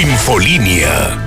Infolínea.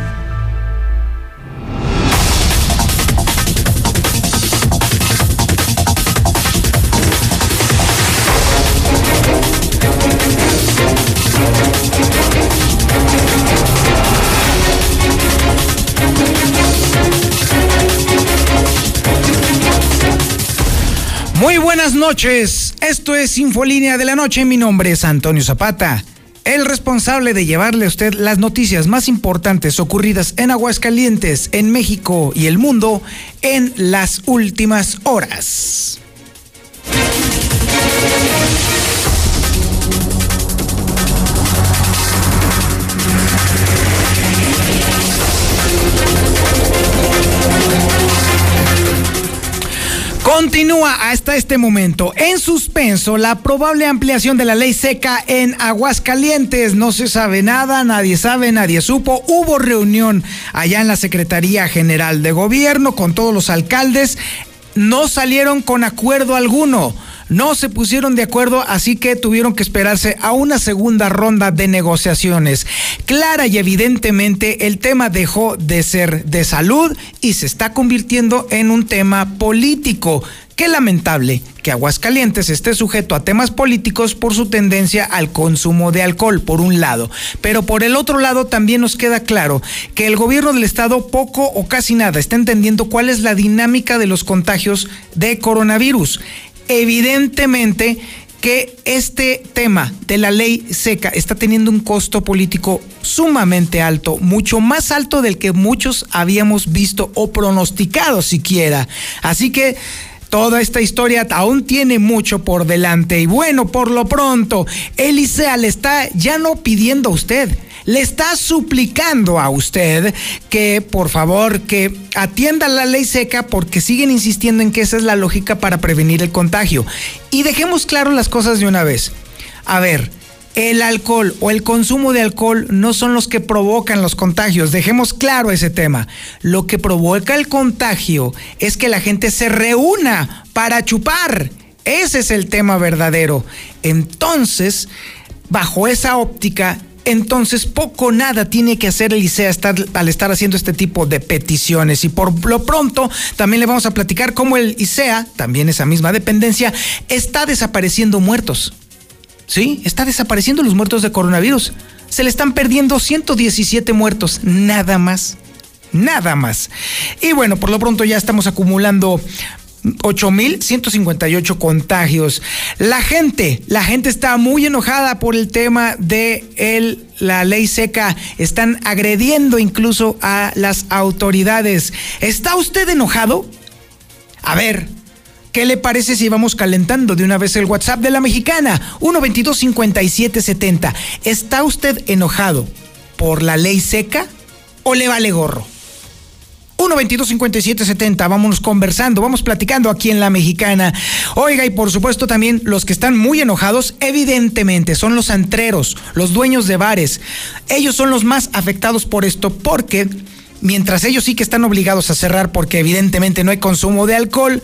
Muy buenas noches, esto es Infolínea de la Noche, mi nombre es Antonio Zapata, el responsable de llevarle a usted las noticias más importantes ocurridas en Aguascalientes, en México y el mundo en las últimas horas. Continúa hasta este momento en suspenso la probable ampliación de la ley seca en Aguascalientes. No se sabe nada, nadie sabe, nadie supo. Hubo reunión allá en la Secretaría General de Gobierno con todos los alcaldes. No salieron con acuerdo alguno no se pusieron de acuerdo, así que tuvieron que esperarse a una segunda ronda de negociaciones. Clara y evidentemente el tema dejó de ser de salud y se está convirtiendo en un tema político. Qué lamentable que Aguascalientes esté sujeto a temas políticos por su tendencia al consumo de alcohol, por un lado. Pero por el otro lado también nos queda claro que el gobierno del estado poco o casi nada está entendiendo cuál es la dinámica de los contagios de coronavirus evidentemente que este tema de la ley seca está teniendo un costo político sumamente alto, mucho más alto del que muchos habíamos visto o pronosticado siquiera. Así que toda esta historia aún tiene mucho por delante. Y bueno, por lo pronto, Elisea le está ya no pidiendo a usted le está suplicando a usted que por favor que atienda la ley seca porque siguen insistiendo en que esa es la lógica para prevenir el contagio. Y dejemos claro las cosas de una vez. A ver, el alcohol o el consumo de alcohol no son los que provocan los contagios. Dejemos claro ese tema. Lo que provoca el contagio es que la gente se reúna para chupar. Ese es el tema verdadero. Entonces, bajo esa óptica, entonces poco nada tiene que hacer el ICEA al estar haciendo este tipo de peticiones. Y por lo pronto también le vamos a platicar cómo el ICEA, también esa misma dependencia, está desapareciendo muertos. ¿Sí? Está desapareciendo los muertos de coronavirus. Se le están perdiendo 117 muertos, nada más. Nada más. Y bueno, por lo pronto ya estamos acumulando 8.158 contagios. La gente, la gente está muy enojada por el tema de el, la ley seca. Están agrediendo incluso a las autoridades. ¿Está usted enojado? A ver, ¿Qué le parece si vamos calentando de una vez el WhatsApp de la mexicana? 122-5770. ¿Está usted enojado por la ley seca o le vale gorro? 1-22-57-70. Vámonos conversando, vamos platicando aquí en La Mexicana. Oiga, y por supuesto también los que están muy enojados, evidentemente, son los antreros, los dueños de bares. Ellos son los más afectados por esto porque mientras ellos sí que están obligados a cerrar porque evidentemente no hay consumo de alcohol,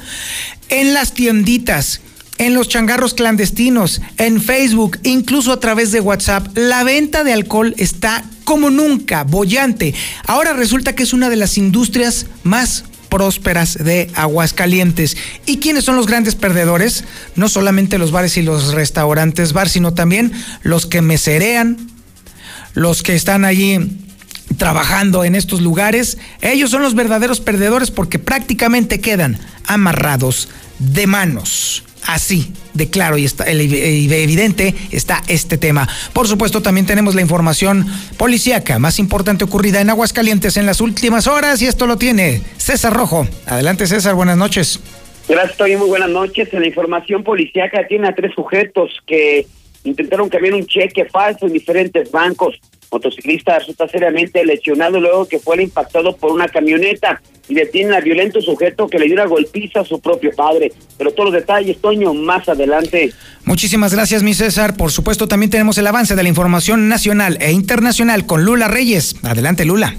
en las tienditas en los changarros clandestinos, en Facebook, incluso a través de WhatsApp, la venta de alcohol está como nunca, bollante. Ahora resulta que es una de las industrias más prósperas de Aguascalientes. ¿Y quiénes son los grandes perdedores? No solamente los bares y los restaurantes bar, sino también los que meserean, los que están allí trabajando en estos lugares. Ellos son los verdaderos perdedores porque prácticamente quedan amarrados de manos. Así de claro y está, evidente está este tema. Por supuesto, también tenemos la información policíaca más importante ocurrida en Aguascalientes en las últimas horas y esto lo tiene César Rojo. Adelante, César, buenas noches. Gracias, Toy, muy buenas noches. En la información policíaca tiene a tres sujetos que intentaron cambiar un cheque falso en diferentes bancos. Motociclista resulta seriamente lesionado luego que fue impactado por una camioneta y detienen al violento sujeto que le dio una golpiza a su propio padre. Pero todos los detalles, Toño, más adelante. Muchísimas gracias, mi César. Por supuesto, también tenemos el avance de la información nacional e internacional con Lula Reyes. Adelante, Lula.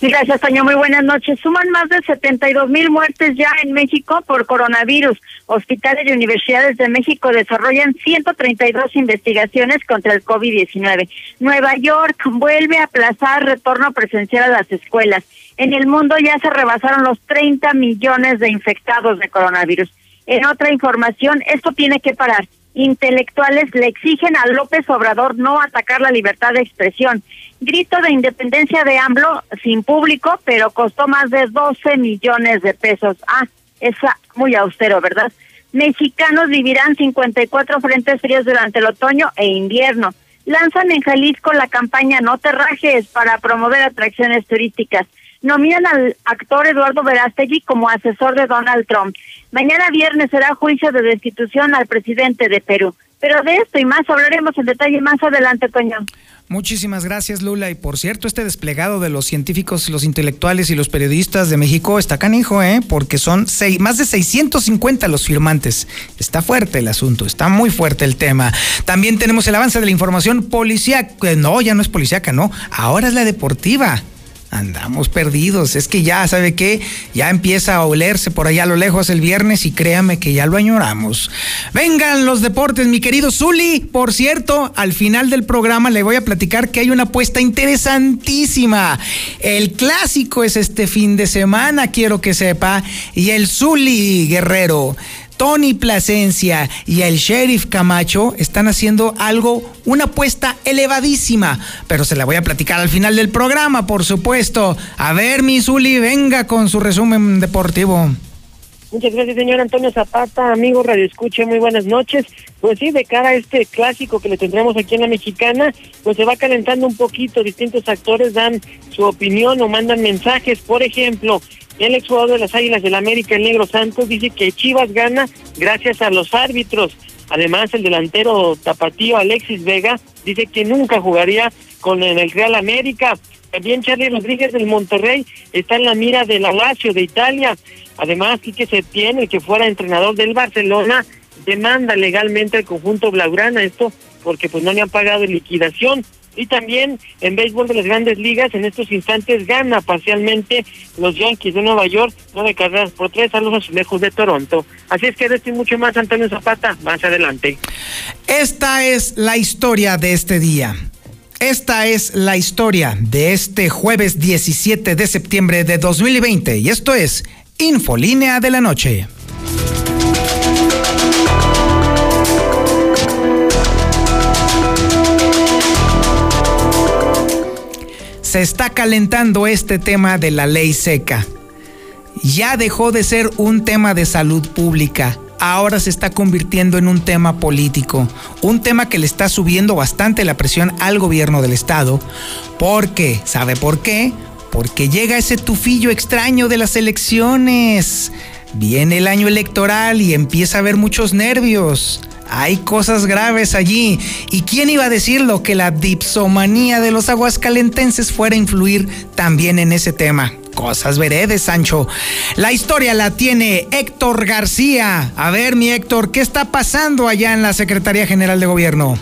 Gracias, Toño. Muy buenas noches. Suman más de 72 mil muertes ya en México por coronavirus. Hospitales y universidades de México desarrollan 132 investigaciones contra el COVID-19. Nueva York vuelve a aplazar retorno presencial a las escuelas. En el mundo ya se rebasaron los 30 millones de infectados de coronavirus. En otra información, esto tiene que parar intelectuales le exigen a López Obrador no atacar la libertad de expresión. Grito de independencia de AMLO sin público, pero costó más de 12 millones de pesos. Ah, es muy austero, ¿verdad? Mexicanos vivirán 54 frentes fríos durante el otoño e invierno. Lanzan en Jalisco la campaña No te rajes para promover atracciones turísticas nominan al actor Eduardo Verástegui como asesor de Donald Trump. Mañana viernes será juicio de destitución al presidente de Perú. Pero de esto y más hablaremos en detalle más adelante, Toño. Muchísimas gracias, Lula. Y por cierto, este desplegado de los científicos, los intelectuales y los periodistas de México está canijo, ¿eh? Porque son seis, más de 650 los firmantes. Está fuerte el asunto, está muy fuerte el tema. También tenemos el avance de la información policíaca. No, ya no es policíaca, no. Ahora es la deportiva. Andamos perdidos. Es que ya, ¿sabe qué? Ya empieza a olerse por allá a lo lejos el viernes y créame que ya lo añoramos. Vengan los deportes, mi querido Zuli. Por cierto, al final del programa le voy a platicar que hay una apuesta interesantísima. El clásico es este fin de semana, quiero que sepa. Y el Zuli Guerrero Tony Plasencia y el sheriff Camacho están haciendo algo, una apuesta elevadísima, pero se la voy a platicar al final del programa, por supuesto. A ver, mi Zuli, venga con su resumen deportivo. Muchas gracias, señor Antonio Zapata, amigo Radio Escuche, muy buenas noches. Pues sí, de cara a este clásico que le tendremos aquí en la mexicana, pues se va calentando un poquito, distintos actores dan su opinión o mandan mensajes, por ejemplo, el exjugador de las Águilas del América, el Negro Santos, dice que Chivas gana gracias a los árbitros. Además, el delantero tapatío Alexis Vega dice que nunca jugaría con el Real América. También Charlie Rodríguez del Monterrey está en la mira del Lazio de Italia. Además, Quique Setién, el que fuera entrenador del Barcelona, demanda legalmente al conjunto Blaugrana esto porque pues no le han pagado liquidación. Y también en béisbol de las grandes ligas, en estos instantes gana parcialmente los Yankees de Nueva York, nueve carreras por tres a los azulejos de Toronto. Así es que de esto y mucho más, Antonio Zapata, más adelante. Esta es la historia de este día. Esta es la historia de este jueves 17 de septiembre de 2020 y esto es Infolínea de la Noche. Se está calentando este tema de la ley seca. Ya dejó de ser un tema de salud pública, ahora se está convirtiendo en un tema político, un tema que le está subiendo bastante la presión al gobierno del estado. ¿Por qué? ¿Sabe por qué? Porque llega ese tufillo extraño de las elecciones. Viene el año electoral y empieza a haber muchos nervios. Hay cosas graves allí. ¿Y quién iba a decirlo? Que la dipsomanía de los aguascalentenses fuera a influir también en ese tema. Cosas veredes, Sancho. La historia la tiene Héctor García. A ver, mi Héctor, ¿qué está pasando allá en la Secretaría General de Gobierno?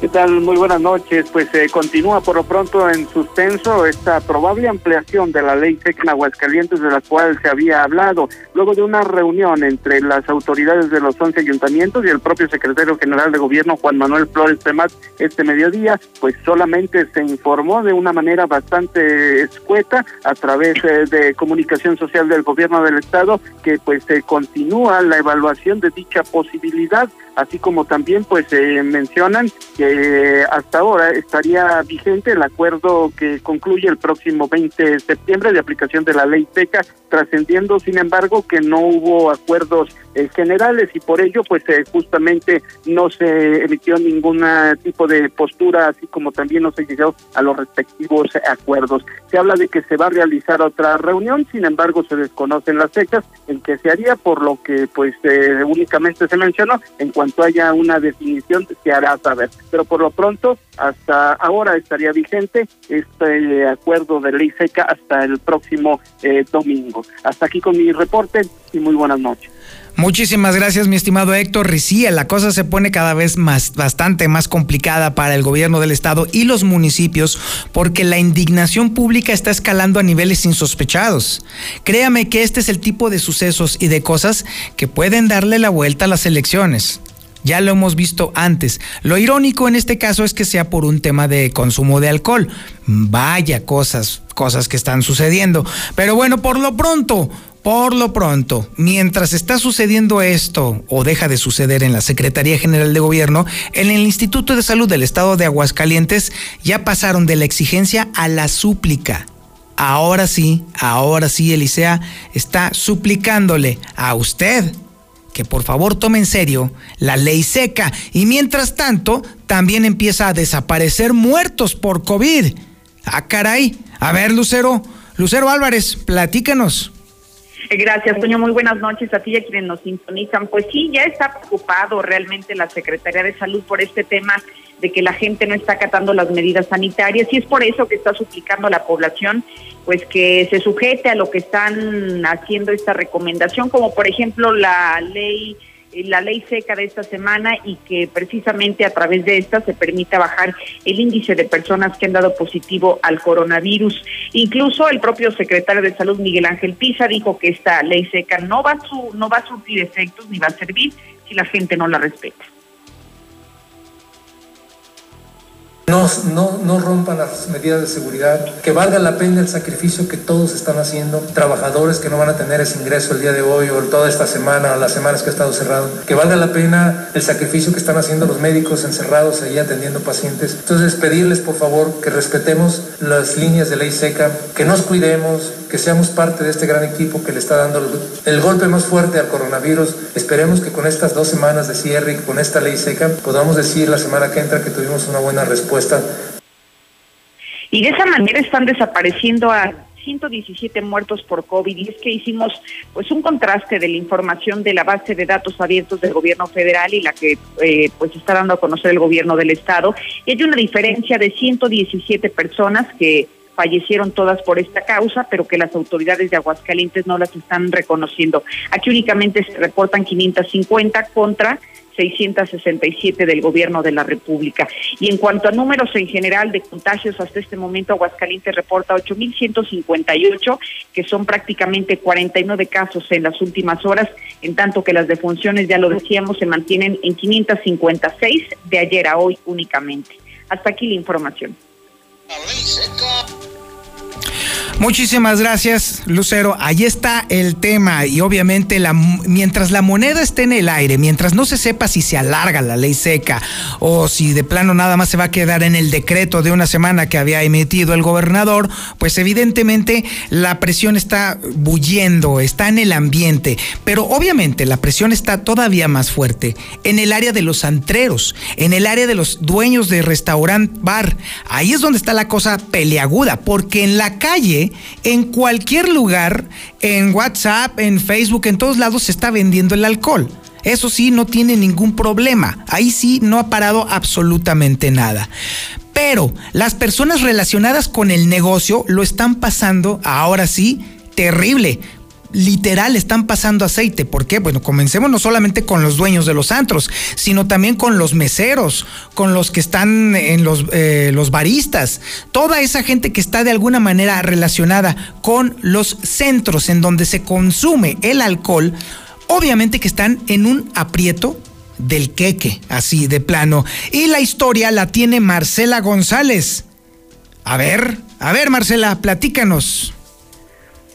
¿Qué tal? Muy buenas noches. Pues eh, continúa por lo pronto en suspenso esta probable ampliación de la ley seca en de la cual se había hablado, luego de una reunión entre las autoridades de los 11 ayuntamientos y el propio secretario general de gobierno Juan Manuel Flores Temat este mediodía, pues solamente se informó de una manera bastante escueta a través eh, de comunicación social del gobierno del estado que pues se continúa la evaluación de dicha posibilidad así como también pues se mencionan que hasta ahora estaría vigente el acuerdo que concluye el próximo 20 de septiembre de aplicación de la ley seca, trascendiendo sin embargo que no hubo acuerdos eh, generales y por ello pues eh, justamente no se emitió ningún tipo de postura, así como también no se llegó a los respectivos acuerdos. Se habla de que se va a realizar otra reunión, sin embargo se desconocen las fechas en que se haría, por lo que pues eh, únicamente se mencionó en cuanto haya una definición se hará saber. Pero por lo pronto, hasta ahora estaría vigente este acuerdo de ley seca hasta el próximo eh, domingo. Hasta aquí con mi reporte y muy buenas noches. Muchísimas gracias, mi estimado Héctor Ricía. La cosa se pone cada vez más, bastante más complicada para el gobierno del estado y los municipios, porque la indignación pública está escalando a niveles insospechados. Créame que este es el tipo de sucesos y de cosas que pueden darle la vuelta a las elecciones. Ya lo hemos visto antes. Lo irónico en este caso es que sea por un tema de consumo de alcohol. Vaya cosas, cosas que están sucediendo. Pero bueno, por lo pronto, por lo pronto, mientras está sucediendo esto o deja de suceder en la Secretaría General de Gobierno, en el Instituto de Salud del Estado de Aguascalientes ya pasaron de la exigencia a la súplica. Ahora sí, ahora sí, Elisea está suplicándole a usted que por favor tome en serio la ley seca y mientras tanto también empieza a desaparecer muertos por COVID. Ah, caray. A ver, Lucero, Lucero Álvarez, platícanos. Gracias, Toño. Muy buenas noches a ti y a quienes nos sintonizan. Pues sí, ya está preocupado realmente la Secretaría de Salud por este tema de que la gente no está acatando las medidas sanitarias y es por eso que está suplicando a la población pues que se sujete a lo que están haciendo esta recomendación, como por ejemplo la ley la ley seca de esta semana y que precisamente a través de esta se permita bajar el índice de personas que han dado positivo al coronavirus. Incluso el propio secretario de Salud Miguel Ángel Pisa dijo que esta ley seca no va a su, no va a surtir efectos ni va a servir si la gente no la respeta. No, no, no rompan las medidas de seguridad, que valga la pena el sacrificio que todos están haciendo, trabajadores que no van a tener ese ingreso el día de hoy o toda esta semana o las semanas que ha estado cerrado, que valga la pena el sacrificio que están haciendo los médicos encerrados ahí atendiendo pacientes. Entonces pedirles por favor que respetemos las líneas de ley seca, que nos cuidemos, que seamos parte de este gran equipo que le está dando el golpe más fuerte al coronavirus. Esperemos que con estas dos semanas de cierre y con esta ley seca podamos decir la semana que entra que tuvimos una buena respuesta. Y de esa manera están desapareciendo a 117 muertos por COVID y es que hicimos pues un contraste de la información de la base de datos abiertos del gobierno federal y la que eh, pues está dando a conocer el gobierno del estado y hay una diferencia de 117 personas que fallecieron todas por esta causa, pero que las autoridades de Aguascalientes no las están reconociendo. Aquí únicamente se reportan 550 contra 667 del gobierno de la República. Y en cuanto a números en general de contagios, hasta este momento Aguascalientes reporta 8.158, que son prácticamente 49 casos en las últimas horas, en tanto que las defunciones, ya lo decíamos, se mantienen en 556 de ayer a hoy únicamente. Hasta aquí la información. Muchísimas gracias, Lucero. Ahí está el tema y obviamente la, mientras la moneda esté en el aire, mientras no se sepa si se alarga la ley seca o si de plano nada más se va a quedar en el decreto de una semana que había emitido el gobernador, pues evidentemente la presión está bullendo, está en el ambiente, pero obviamente la presión está todavía más fuerte en el área de los antreros, en el área de los dueños de restaurant bar. Ahí es donde está la cosa peleaguda, porque en la calle en cualquier lugar, en WhatsApp, en Facebook, en todos lados se está vendiendo el alcohol. Eso sí, no tiene ningún problema. Ahí sí no ha parado absolutamente nada. Pero las personas relacionadas con el negocio lo están pasando ahora sí terrible literal están pasando aceite. ¿Por qué? Bueno, comencemos no solamente con los dueños de los antros, sino también con los meseros, con los que están en los, eh, los baristas, toda esa gente que está de alguna manera relacionada con los centros en donde se consume el alcohol, obviamente que están en un aprieto del queque, así de plano. Y la historia la tiene Marcela González. A ver, a ver Marcela, platícanos.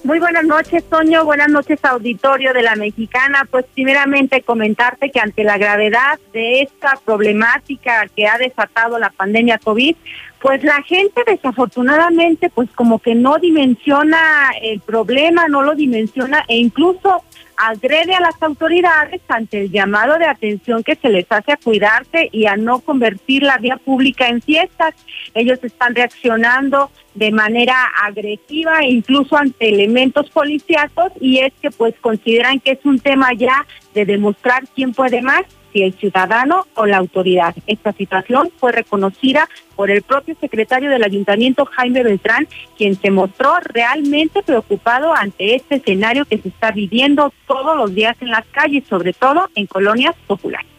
Muy buenas noches, Toño. Buenas noches, auditorio de la Mexicana. Pues primeramente comentarte que ante la gravedad de esta problemática que ha desatado la pandemia COVID, pues la gente desafortunadamente pues como que no dimensiona el problema, no lo dimensiona e incluso agrede a las autoridades ante el llamado de atención que se les hace a cuidarse y a no convertir la vía pública en fiestas. Ellos están reaccionando de manera agresiva incluso ante elementos policíacos y es que pues consideran que es un tema ya de demostrar quién puede más si el ciudadano o la autoridad. Esta situación fue reconocida por el propio secretario del ayuntamiento, Jaime Beltrán, quien se mostró realmente preocupado ante este escenario que se está viviendo todos los días en las calles, sobre todo en colonias populares.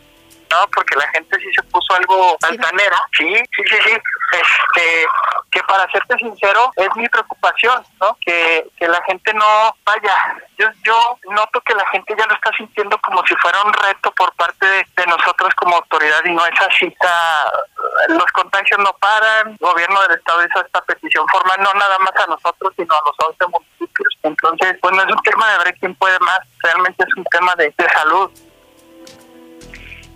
Porque la gente sí se puso algo altanera, sí, sí, sí, sí, este, que para serte sincero es mi preocupación, ¿no? Que, que la gente no vaya, yo, yo noto que la gente ya lo está sintiendo como si fuera un reto por parte de, de nosotros como autoridad y no es así, está, los contagios no paran, el gobierno del estado hizo esta petición formal no nada más a nosotros, sino a los 11 municipios. Entonces, pues no es un tema de ver quién puede más, realmente es un tema de, de salud.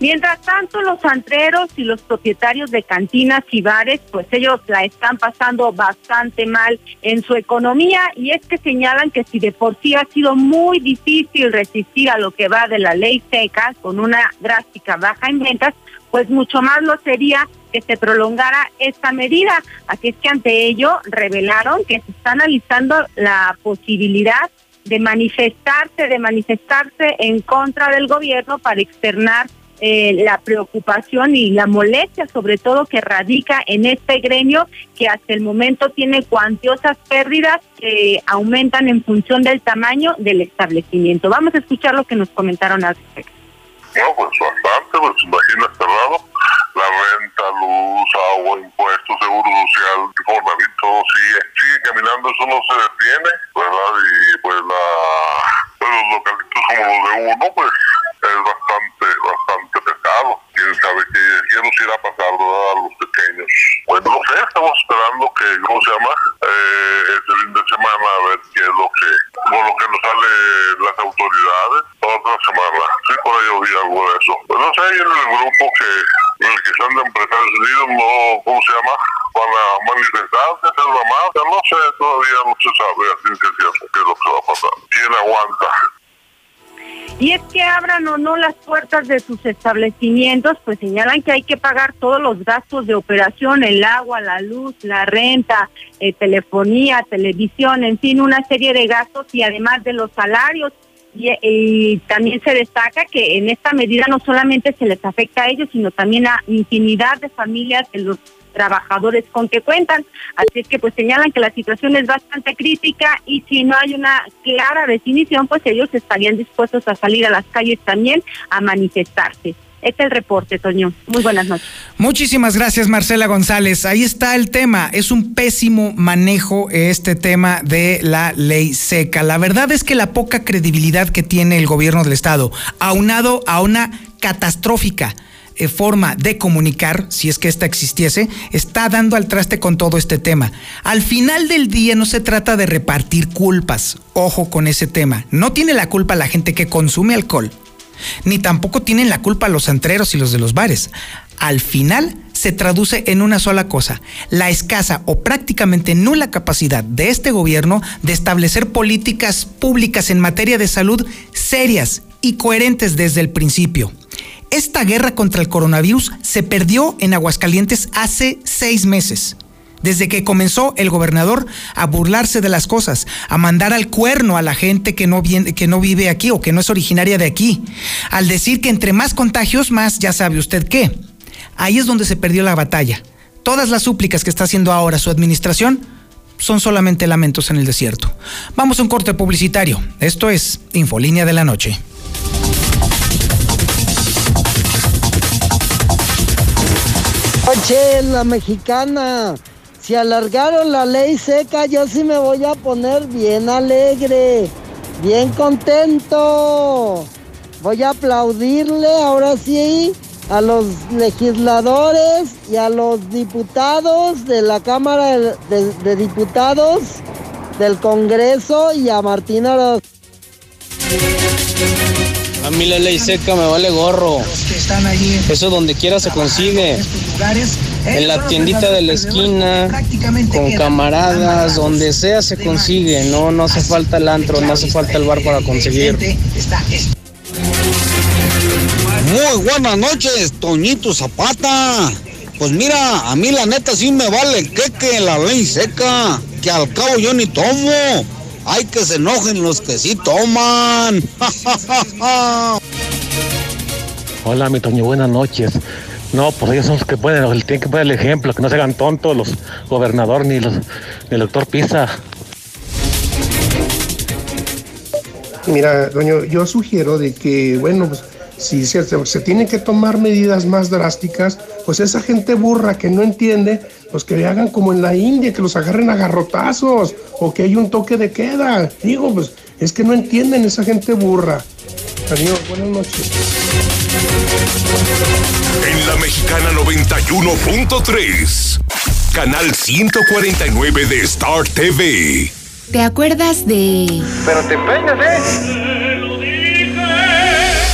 Mientras tanto, los antreros y los propietarios de cantinas y bares, pues ellos la están pasando bastante mal en su economía y es que señalan que si de por sí ha sido muy difícil resistir a lo que va de la ley seca con una drástica baja en ventas, pues mucho más lo sería que se prolongara esta medida. Así es que ante ello revelaron que se está analizando la posibilidad de manifestarse, de manifestarse en contra del gobierno para externar eh, la preocupación y la molestia sobre todo que radica en este gremio que hasta el momento tiene cuantiosas pérdidas que aumentan en función del tamaño del establecimiento. Vamos a escuchar lo que nos comentaron al respecto. No, pues bastante, pues imagina cerrado, la renta, luz, agua, impuestos, seguro social, Infonavit, todo sigue, sigue caminando, eso no se detiene, ¿verdad? Y pues la, pues los localitos como los de uno, pues es bastante, bastante pesado. Quién sabe qué, nos irá a pasar, ¿verdad? A los pequeños. Bueno, no sé, estamos esperando que, ¿cómo se llama? Eh, este fin de semana a ver qué es lo que, con lo que nos sale las autoridades. Otra semana, sí, por ahí oí algo de eso. Pues no sé, en el grupo que, que están de Empresarios Unidos, no, ¿cómo se llama? Van a manifestarse, hacer la marcha, no sé, todavía no se sabe a ciencia cierta qué es lo que va a pasar. ¿Quién aguanta? Y es que abran o no las puertas de sus establecimientos, pues señalan que hay que pagar todos los gastos de operación, el agua, la luz, la renta, eh, telefonía, televisión, en fin, una serie de gastos y además de los salarios. Y, y, también se destaca que en esta medida no solamente se les afecta a ellos, sino también a infinidad de familias de los trabajadores con que cuentan. Así es que pues señalan que la situación es bastante crítica y si no hay una clara definición, pues ellos estarían dispuestos a salir a las calles también a manifestarse. Es el reporte, Toño. Muy buenas noches. Muchísimas gracias, Marcela González. Ahí está el tema. Es un pésimo manejo este tema de la ley seca. La verdad es que la poca credibilidad que tiene el gobierno del Estado, aunado a una catastrófica eh, forma de comunicar, si es que esta existiese, está dando al traste con todo este tema. Al final del día no se trata de repartir culpas, ojo con ese tema. No tiene la culpa la gente que consume alcohol, ni tampoco tienen la culpa los antreros y los de los bares. Al final se traduce en una sola cosa, la escasa o prácticamente nula capacidad de este gobierno de establecer políticas públicas en materia de salud serias y coherentes desde el principio. Esta guerra contra el coronavirus se perdió en Aguascalientes hace seis meses. Desde que comenzó el gobernador a burlarse de las cosas, a mandar al cuerno a la gente que no, vive aquí o que no es originaria de aquí, al decir que entre más contagios, más ya sabe usted qué. Ahí es donde se perdió la batalla. Todas las súplicas que está haciendo ahora su administración son solamente lamentos en el desierto. Vamos a un corte publicitario. Esto es Infolínea de la Noche. Oye, la mexicana, si alargaron la ley seca, yo sí me voy a poner bien alegre, bien contento. Voy a aplaudirle ahora sí a los legisladores y a los diputados de la Cámara de, de, de Diputados del Congreso y a Martina Orozco. A mí la ley seca me vale gorro. Eso donde quiera se consigue. En la tiendita de la esquina, con camaradas, donde sea se consigue. No, no hace falta el antro, no hace falta el bar para conseguir. Muy buenas noches, Toñito Zapata. Pues mira, a mí la neta sí me vale que que la ley seca, que al cabo yo ni tomo. Hay que se enojen los que sí toman. Hola, mi Toño, buenas noches. No, pues ellos son los que pueden, tienen que poner el ejemplo, que no se hagan tontos los gobernadores ni los el doctor Pisa. Mira, doño, yo sugiero de que, bueno, pues si se, se, tienen que tomar medidas más drásticas, pues esa gente burra que no entiende, pues que le hagan como en la India, que los agarren a garrotazos o que hay un toque de queda. Digo, pues es que no entienden esa gente burra. Adiós, buenas noches. En la mexicana 91.3, canal 149 de Star TV. ¿Te acuerdas de... Pero te peinas, ¿eh?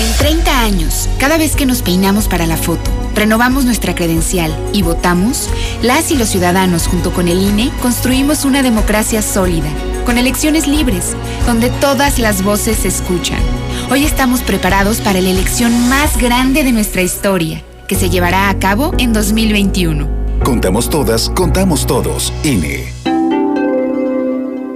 En 30 años, cada vez que nos peinamos para la foto, renovamos nuestra credencial y votamos, las y los ciudadanos junto con el INE construimos una democracia sólida, con elecciones libres, donde todas las voces se escuchan. Hoy estamos preparados para la elección más grande de nuestra historia, que se llevará a cabo en 2021. Contamos todas, contamos todos, INE.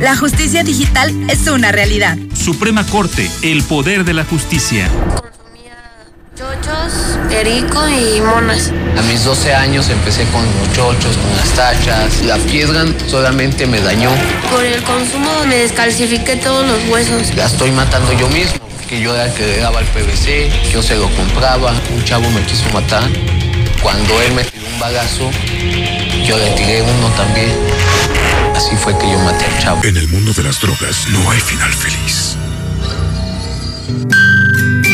La justicia digital es una realidad. Suprema Corte, el poder de la justicia. Chochos, perico y monas. A mis 12 años empecé con los chochos, con las tachas. La piedra solamente me dañó. Por el consumo me descalcifiqué todos los huesos. La estoy matando yo mismo que yo era el que le daba el PVC, yo se lo compraba, un chavo me quiso matar. Cuando él me tiró un bagazo, yo le tiré uno también. Así fue que yo maté al chavo. En el mundo de las drogas no hay final feliz.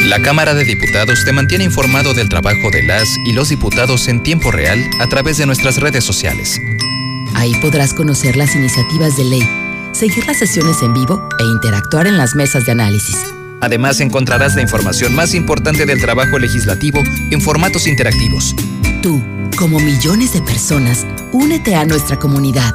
La Cámara de Diputados te mantiene informado del trabajo de las y los diputados en tiempo real a través de nuestras redes sociales. Ahí podrás conocer las iniciativas de ley, seguir las sesiones en vivo e interactuar en las mesas de análisis. Además encontrarás la información más importante del trabajo legislativo en formatos interactivos. Tú, como millones de personas, únete a nuestra comunidad.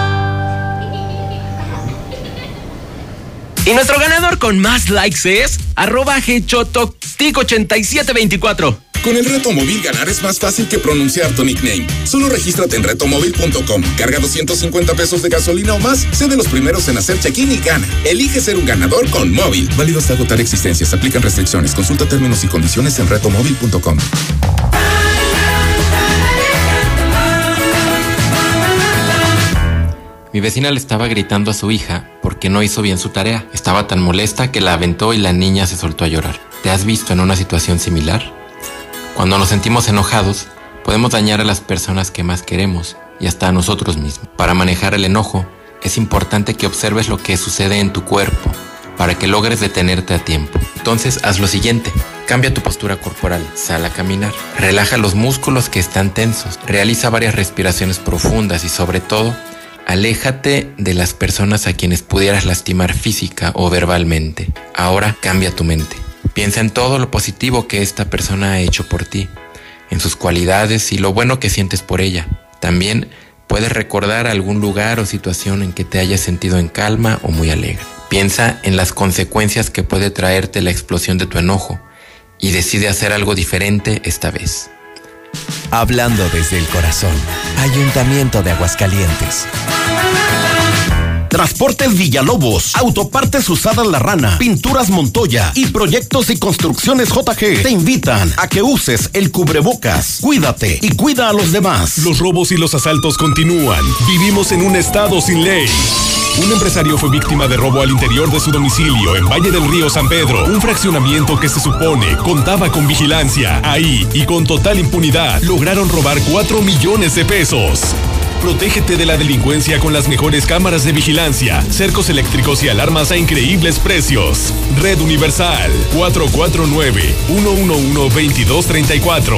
Y nuestro ganador con más likes es arroba Tic8724. Con el reto móvil ganar es más fácil que pronunciar tu nickname. Solo regístrate en retomóvil.com, carga 250 pesos de gasolina o más, sé de los primeros en hacer check-in y gana. Elige ser un ganador con móvil. Válido hasta agotar existencias. Aplican restricciones. Consulta términos y condiciones en retomóvil.com. Mi vecina le estaba gritando a su hija porque no hizo bien su tarea. Estaba tan molesta que la aventó y la niña se soltó a llorar. ¿Te has visto en una situación similar? Cuando nos sentimos enojados, podemos dañar a las personas que más queremos y hasta a nosotros mismos. Para manejar el enojo, es importante que observes lo que sucede en tu cuerpo para que logres detenerte a tiempo. Entonces haz lo siguiente. Cambia tu postura corporal, sal a caminar, relaja los músculos que están tensos, realiza varias respiraciones profundas y sobre todo, Aléjate de las personas a quienes pudieras lastimar física o verbalmente. Ahora cambia tu mente. Piensa en todo lo positivo que esta persona ha hecho por ti, en sus cualidades y lo bueno que sientes por ella. También puedes recordar algún lugar o situación en que te hayas sentido en calma o muy alegre. Piensa en las consecuencias que puede traerte la explosión de tu enojo y decide hacer algo diferente esta vez. Hablando desde el corazón. Ayuntamiento de Aguascalientes. Transportes Villalobos, Autopartes Usadas La Rana, Pinturas Montoya y Proyectos y Construcciones JG te invitan a que uses el cubrebocas. Cuídate y cuida a los demás. Los robos y los asaltos continúan. Vivimos en un estado sin ley. Un empresario fue víctima de robo al interior de su domicilio en Valle del Río San Pedro, un fraccionamiento que se supone contaba con vigilancia. Ahí y con total impunidad lograron robar 4 millones de pesos. Protégete de la delincuencia con las mejores cámaras de vigilancia, cercos eléctricos y alarmas a increíbles precios. Red Universal 449-111-2234.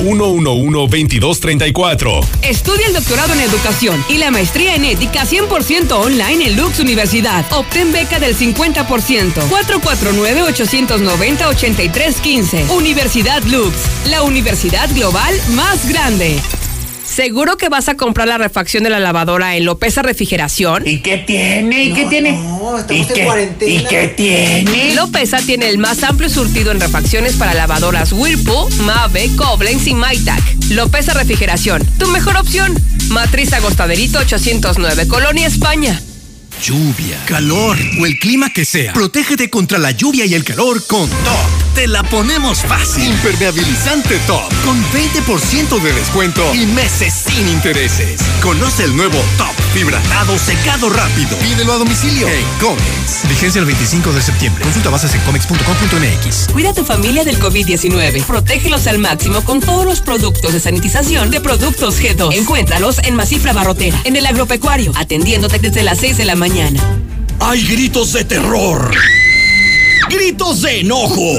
449-111-2234. Estudia el doctorado en educación y la maestría en ética 100% online en Lux Universidad. Obtén beca del 50%. 449-890-8315. Universidad Lux, la universidad global más grande. ¿Seguro que vas a comprar la refacción de la lavadora en Lopeza Refrigeración? ¿Y qué tiene? ¿Y qué tiene? No, ¿Y estamos en qué, cuarentena. ¿Y qué tiene? Lopeza tiene el más amplio surtido en refacciones para lavadoras Whirlpool, Mave, Koblenz y Maytag. Lopeza Refrigeración, tu mejor opción. Matriz Agostaderito 809, Colonia, España. Lluvia, calor o el clima que sea. Protégete contra la lluvia y el calor con Top. Te la ponemos fácil. Impermeabilizante Top con 20% de descuento y meses sin intereses. Conoce el nuevo Top Fibratado Secado Rápido. Pídelo a domicilio en Comex. Vigencia el 25 de septiembre. Consulta bases en comex.com.mx. Cuida a tu familia del COVID-19. Protégelos al máximo con todos los productos de sanitización de Productos G2. Encuéntralos en Masifra Barrotera, en el agropecuario, atendiéndote desde las 6 de la mañana. Hay gritos de terror. Gritos de enojo.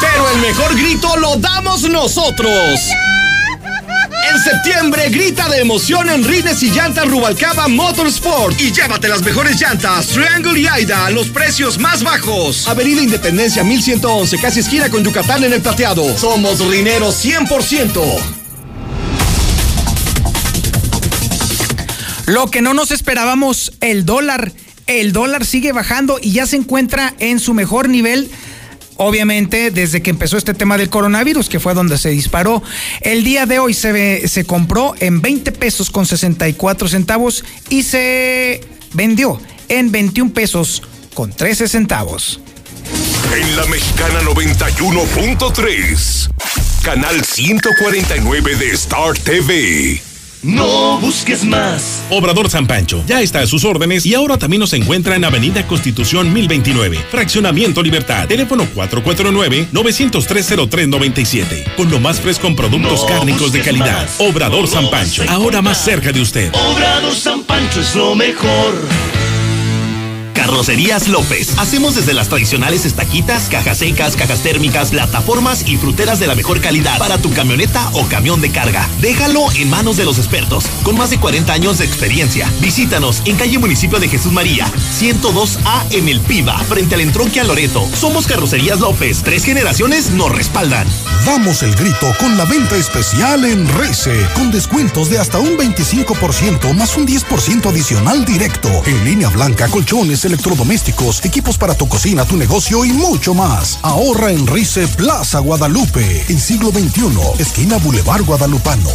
Pero el mejor grito lo damos nosotros. En septiembre grita de emoción en Rines y Llantas Rubalcaba Motorsport y llévate las mejores llantas Triangle y Aida los precios más bajos. Avenida Independencia 1111, casi esquina con Yucatán en el plateado. Somos rineros 100%. Lo que no nos esperábamos, el dólar. El dólar sigue bajando y ya se encuentra en su mejor nivel. Obviamente, desde que empezó este tema del coronavirus, que fue donde se disparó, el día de hoy se, se compró en 20 pesos con 64 centavos y se vendió en 21 pesos con 13 centavos. En la Mexicana 91.3. Canal 149 de Star TV. No busques más. Obrador San Pancho ya está a sus órdenes y ahora también nos encuentra en Avenida Constitución 1029, Fraccionamiento Libertad. Teléfono 449-903-0397. Con lo más fresco en productos No cárnicos de calidad. más. Obrador San Pancho, ahora más cerca de usted. Obrador San Pancho es lo mejor. Carrocerías López. Hacemos desde las tradicionales estaquitas, cajas secas, cajas térmicas, plataformas y fruteras de la mejor calidad para tu camioneta o camión de carga. Déjalo en manos de los expertos, con más de 40 años de experiencia. Visítanos en calle Municipio de Jesús María, 102A en El Piba, frente al entronque a Loreto. Somos Carrocerías López. Tres generaciones nos respaldan. Damos el grito con la venta especial en Rice, con descuentos de hasta un 25% más un 10% adicional directo. En línea blanca, colchones, electrodomésticos, equipos para tu cocina, tu negocio y mucho más. Ahorra en Rice Plaza Guadalupe, en siglo XXI, esquina Boulevard Guadalupano.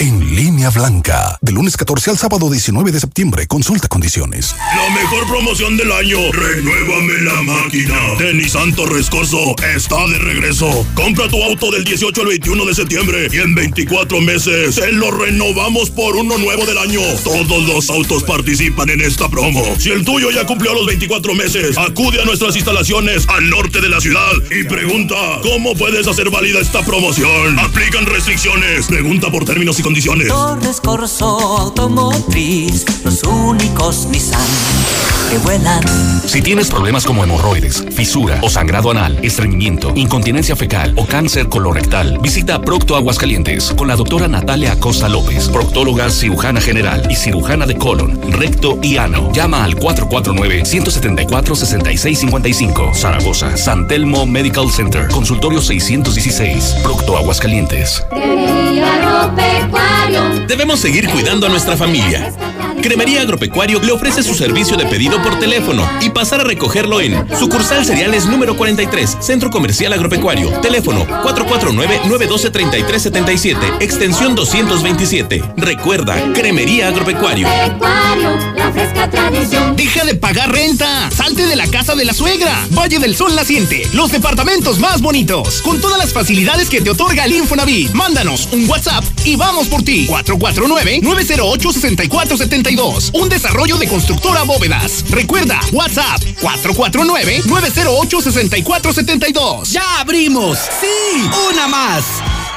En línea blanca. De lunes 14 al sábado 19 de septiembre. Consulta condiciones. La mejor promoción del año. Renuévame la máquina. De Nissan Torrescoso está de regreso. Compra tu auto del 18 al 21 de septiembre y en 24 meses te lo renovamos por uno nuevo del año. Todos los autos participan en esta promo. Si el tuyo ya cumplió los 24 meses, acude a nuestras instalaciones al norte de la ciudad y pregunta cómo puedes hacer válida esta promoción. Aplican restricciones. Pregunta por términos y condiciones. Torres Corso Automotriz, los únicos Nissan que vuelan. Si tienes problemas como hemorroides, fisura o sangrado anal, estreñimiento, incontinencia fecal o cáncer colorectal, visita Procto Aguascalientes con la doctora Natalia Acosta López, proctóloga cirujana general y cirujana de colon, recto y ano. Llama al 449-174-6655. Zaragoza, San Telmo Medical Center, consultorio 616, Procto Aguascalientes. Debemos seguir cuidando a nuestra familia. Cremería Agropecuario le ofrece su servicio de pedido por teléfono y pasar a recogerlo en sucursal cereales número 43, Centro Comercial Agropecuario. Teléfono 449-912-3377, extensión 227. Recuerda, Cremería Agropecuario. Fresca tradición. Deja de pagar renta. Salte de la casa de la suegra. Valle del Sol Naciente. Los departamentos más bonitos. Con todas las facilidades que te otorga el Infonavit. Mándanos un WhatsApp y vamos por ti. 449-908-6472. Un desarrollo de constructora bóvedas. Recuerda, WhatsApp 449-908-6472. ¡Ya abrimos! ¡Sí! ¡Una más!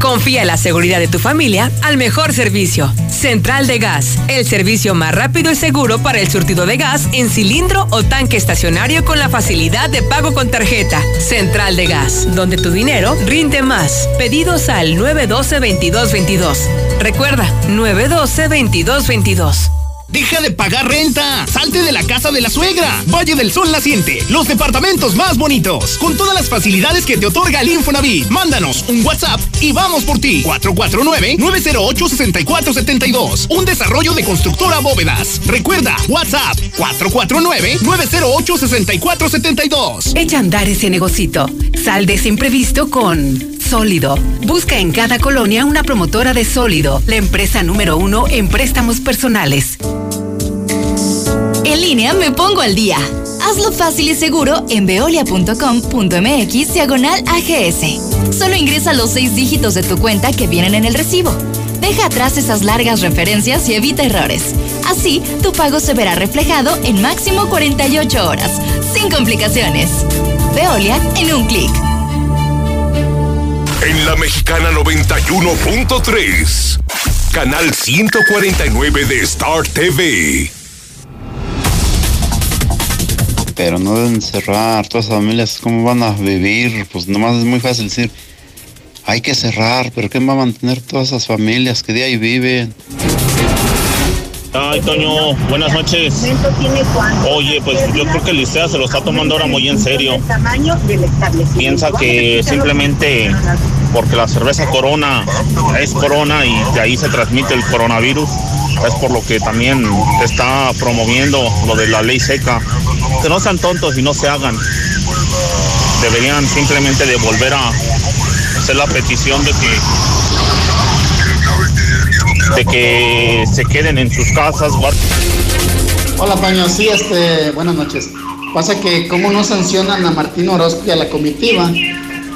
Confía en la seguridad de tu familia al mejor servicio. Central de Gas, el servicio más rápido y seguro para el surtido de gas en cilindro o tanque estacionario con la facilidad de pago con tarjeta. Central de Gas, donde tu dinero rinde más. Pedidos al 912-2222. Recuerda, 912-2222. Deja de pagar renta. Salte de la casa de la suegra. Valle del Sol Naciente. Los departamentos más bonitos. Con todas las facilidades que te otorga el Infonavit. Mándanos un WhatsApp y vamos por ti. 449-908-6472. Un desarrollo de constructora bóvedas. Recuerda, WhatsApp 449-908-6472. Echa a andar ese negocito. Sal de ese imprevisto con Sólido. Busca en cada colonia una promotora de Sólido, la empresa número uno en préstamos personales. En línea me pongo al día. Hazlo fácil y seguro en veolia.com.mx diagonal AGS. Solo ingresa los seis dígitos de tu cuenta que vienen en el recibo. Deja atrás esas largas referencias y evita errores. Así, tu pago se verá reflejado en máximo 48 horas, sin complicaciones. Veolia en un clic. En la Mexicana 91.3, canal 149 de Star TV. Pero no deben cerrar, todas las familias, ¿cómo van a vivir? Pues nomás es muy fácil decir, hay que cerrar, pero ¿quién va a mantener todas esas familias que de ahí viven? Ay, Toño, buenas noches. Oye, pues yo creo que el Licea se lo está tomando ahora muy en serio. Piensa que simplemente porque la cerveza Corona es Corona y de ahí se transmite el coronavirus, es por lo que también está promoviendo lo de la ley seca. Que no sean tontos y no se hagan. Deberían simplemente de volver a hacer la petición de que de que se queden en sus casas. Hola, Paño. Sí, este, buenas noches. Pasa que cómo no sancionan a Martín Orozco y a la comitiva,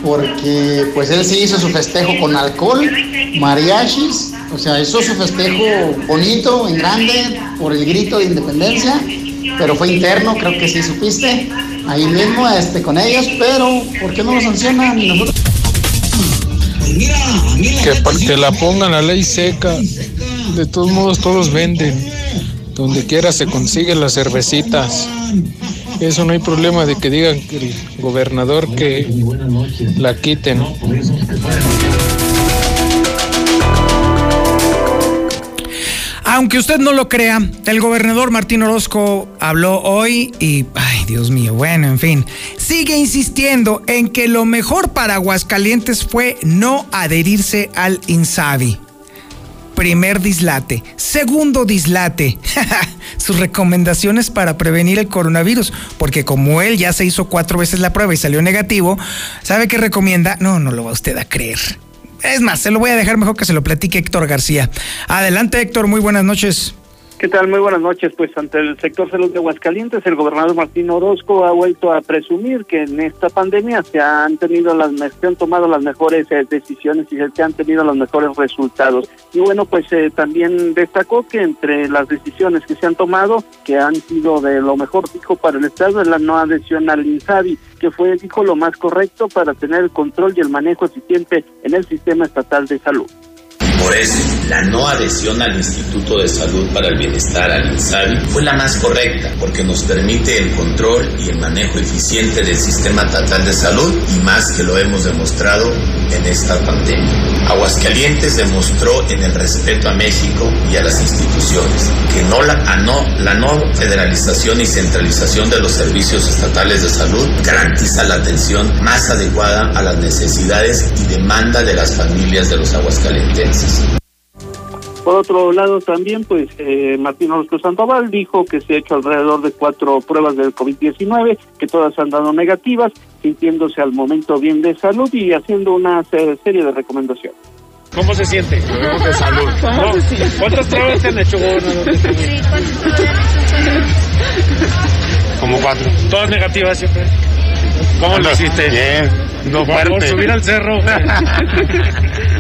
porque pues él sí hizo su festejo con alcohol, mariachis, o sea, hizo su festejo bonito, en grande, por el grito de independencia, pero fue interno, creo que sí supiste, ahí mismo este, con ellos, pero ¿por qué no lo sancionan? Nosotros... Que, que la pongan la ley seca. De todos modos, todos venden. Donde quiera se consiguen las cervecitas. Eso no hay problema de que digan que el gobernador que la quiten. Aunque usted no lo crea, el gobernador Martín Orozco habló hoy y, ay Dios mío, bueno, en fin, sigue insistiendo en que lo mejor para Aguascalientes fue no adherirse al INSABI. Primer dislate. Segundo dislate. Sus recomendaciones para prevenir el coronavirus. Porque como él ya se hizo cuatro veces la prueba y salió negativo, ¿sabe qué recomienda? No, no lo va usted a creer. Es más, se lo voy a dejar mejor que se lo platique Héctor García. Adelante, Héctor, muy buenas noches. ¿Qué tal? Muy buenas noches. Pues ante el sector salud de Aguascalientes, el gobernador Martín Orozco ha vuelto a presumir que en esta pandemia se han tenido las se han tomado las mejores eh, decisiones y se han tenido los mejores resultados. Y bueno, pues eh, también destacó que entre las decisiones que se han tomado, que han sido de lo mejor, dijo, para el Estado, es la no adhesión al INSABI, que fue, dijo, lo más correcto para tener el control y el manejo eficiente en el sistema estatal de salud. Por eso, la no adhesión al Instituto de Salud para el Bienestar, al INSABI, fue la más correcta, porque nos permite el control y el manejo eficiente del sistema estatal de salud y más que lo hemos demostrado en esta pandemia. Aguascalientes demostró en el respeto a México y a las instituciones que no la, a no, la no federalización y centralización de los servicios estatales de salud garantiza la atención más adecuada a las necesidades y demanda de las familias de los aguascalientenses. Por otro lado, también, pues, eh, Martín Orozco Sandoval dijo que se ha hecho alrededor de cuatro pruebas del COVID-19, que todas han dado negativas, sintiéndose al momento bien de salud y haciendo una serie de recomendaciones. ¿Cómo se siente? de salud. ¿Cuántas pruebas se han hecho? Como cuatro. Todas negativas siempre. ¿Cómo lo hiciste? Bien, no Por subir al cerro.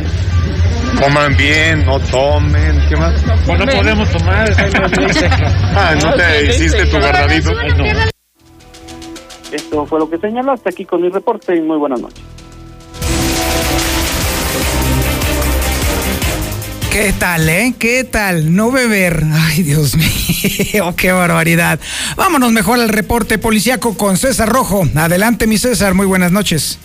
Coman bien, no tomen, ¿qué más? Pues no podemos tomar. ah, ¿no te hiciste tu guardadito? Esto fue lo que señaló. Hasta aquí con mi reporte y muy buenas noches. ¿Qué tal, eh? ¿Qué tal? No beber. Ay, Dios mío, qué barbaridad. Vámonos mejor al reporte policiaco con César Rojo. Adelante, mi César, muy buenas noches.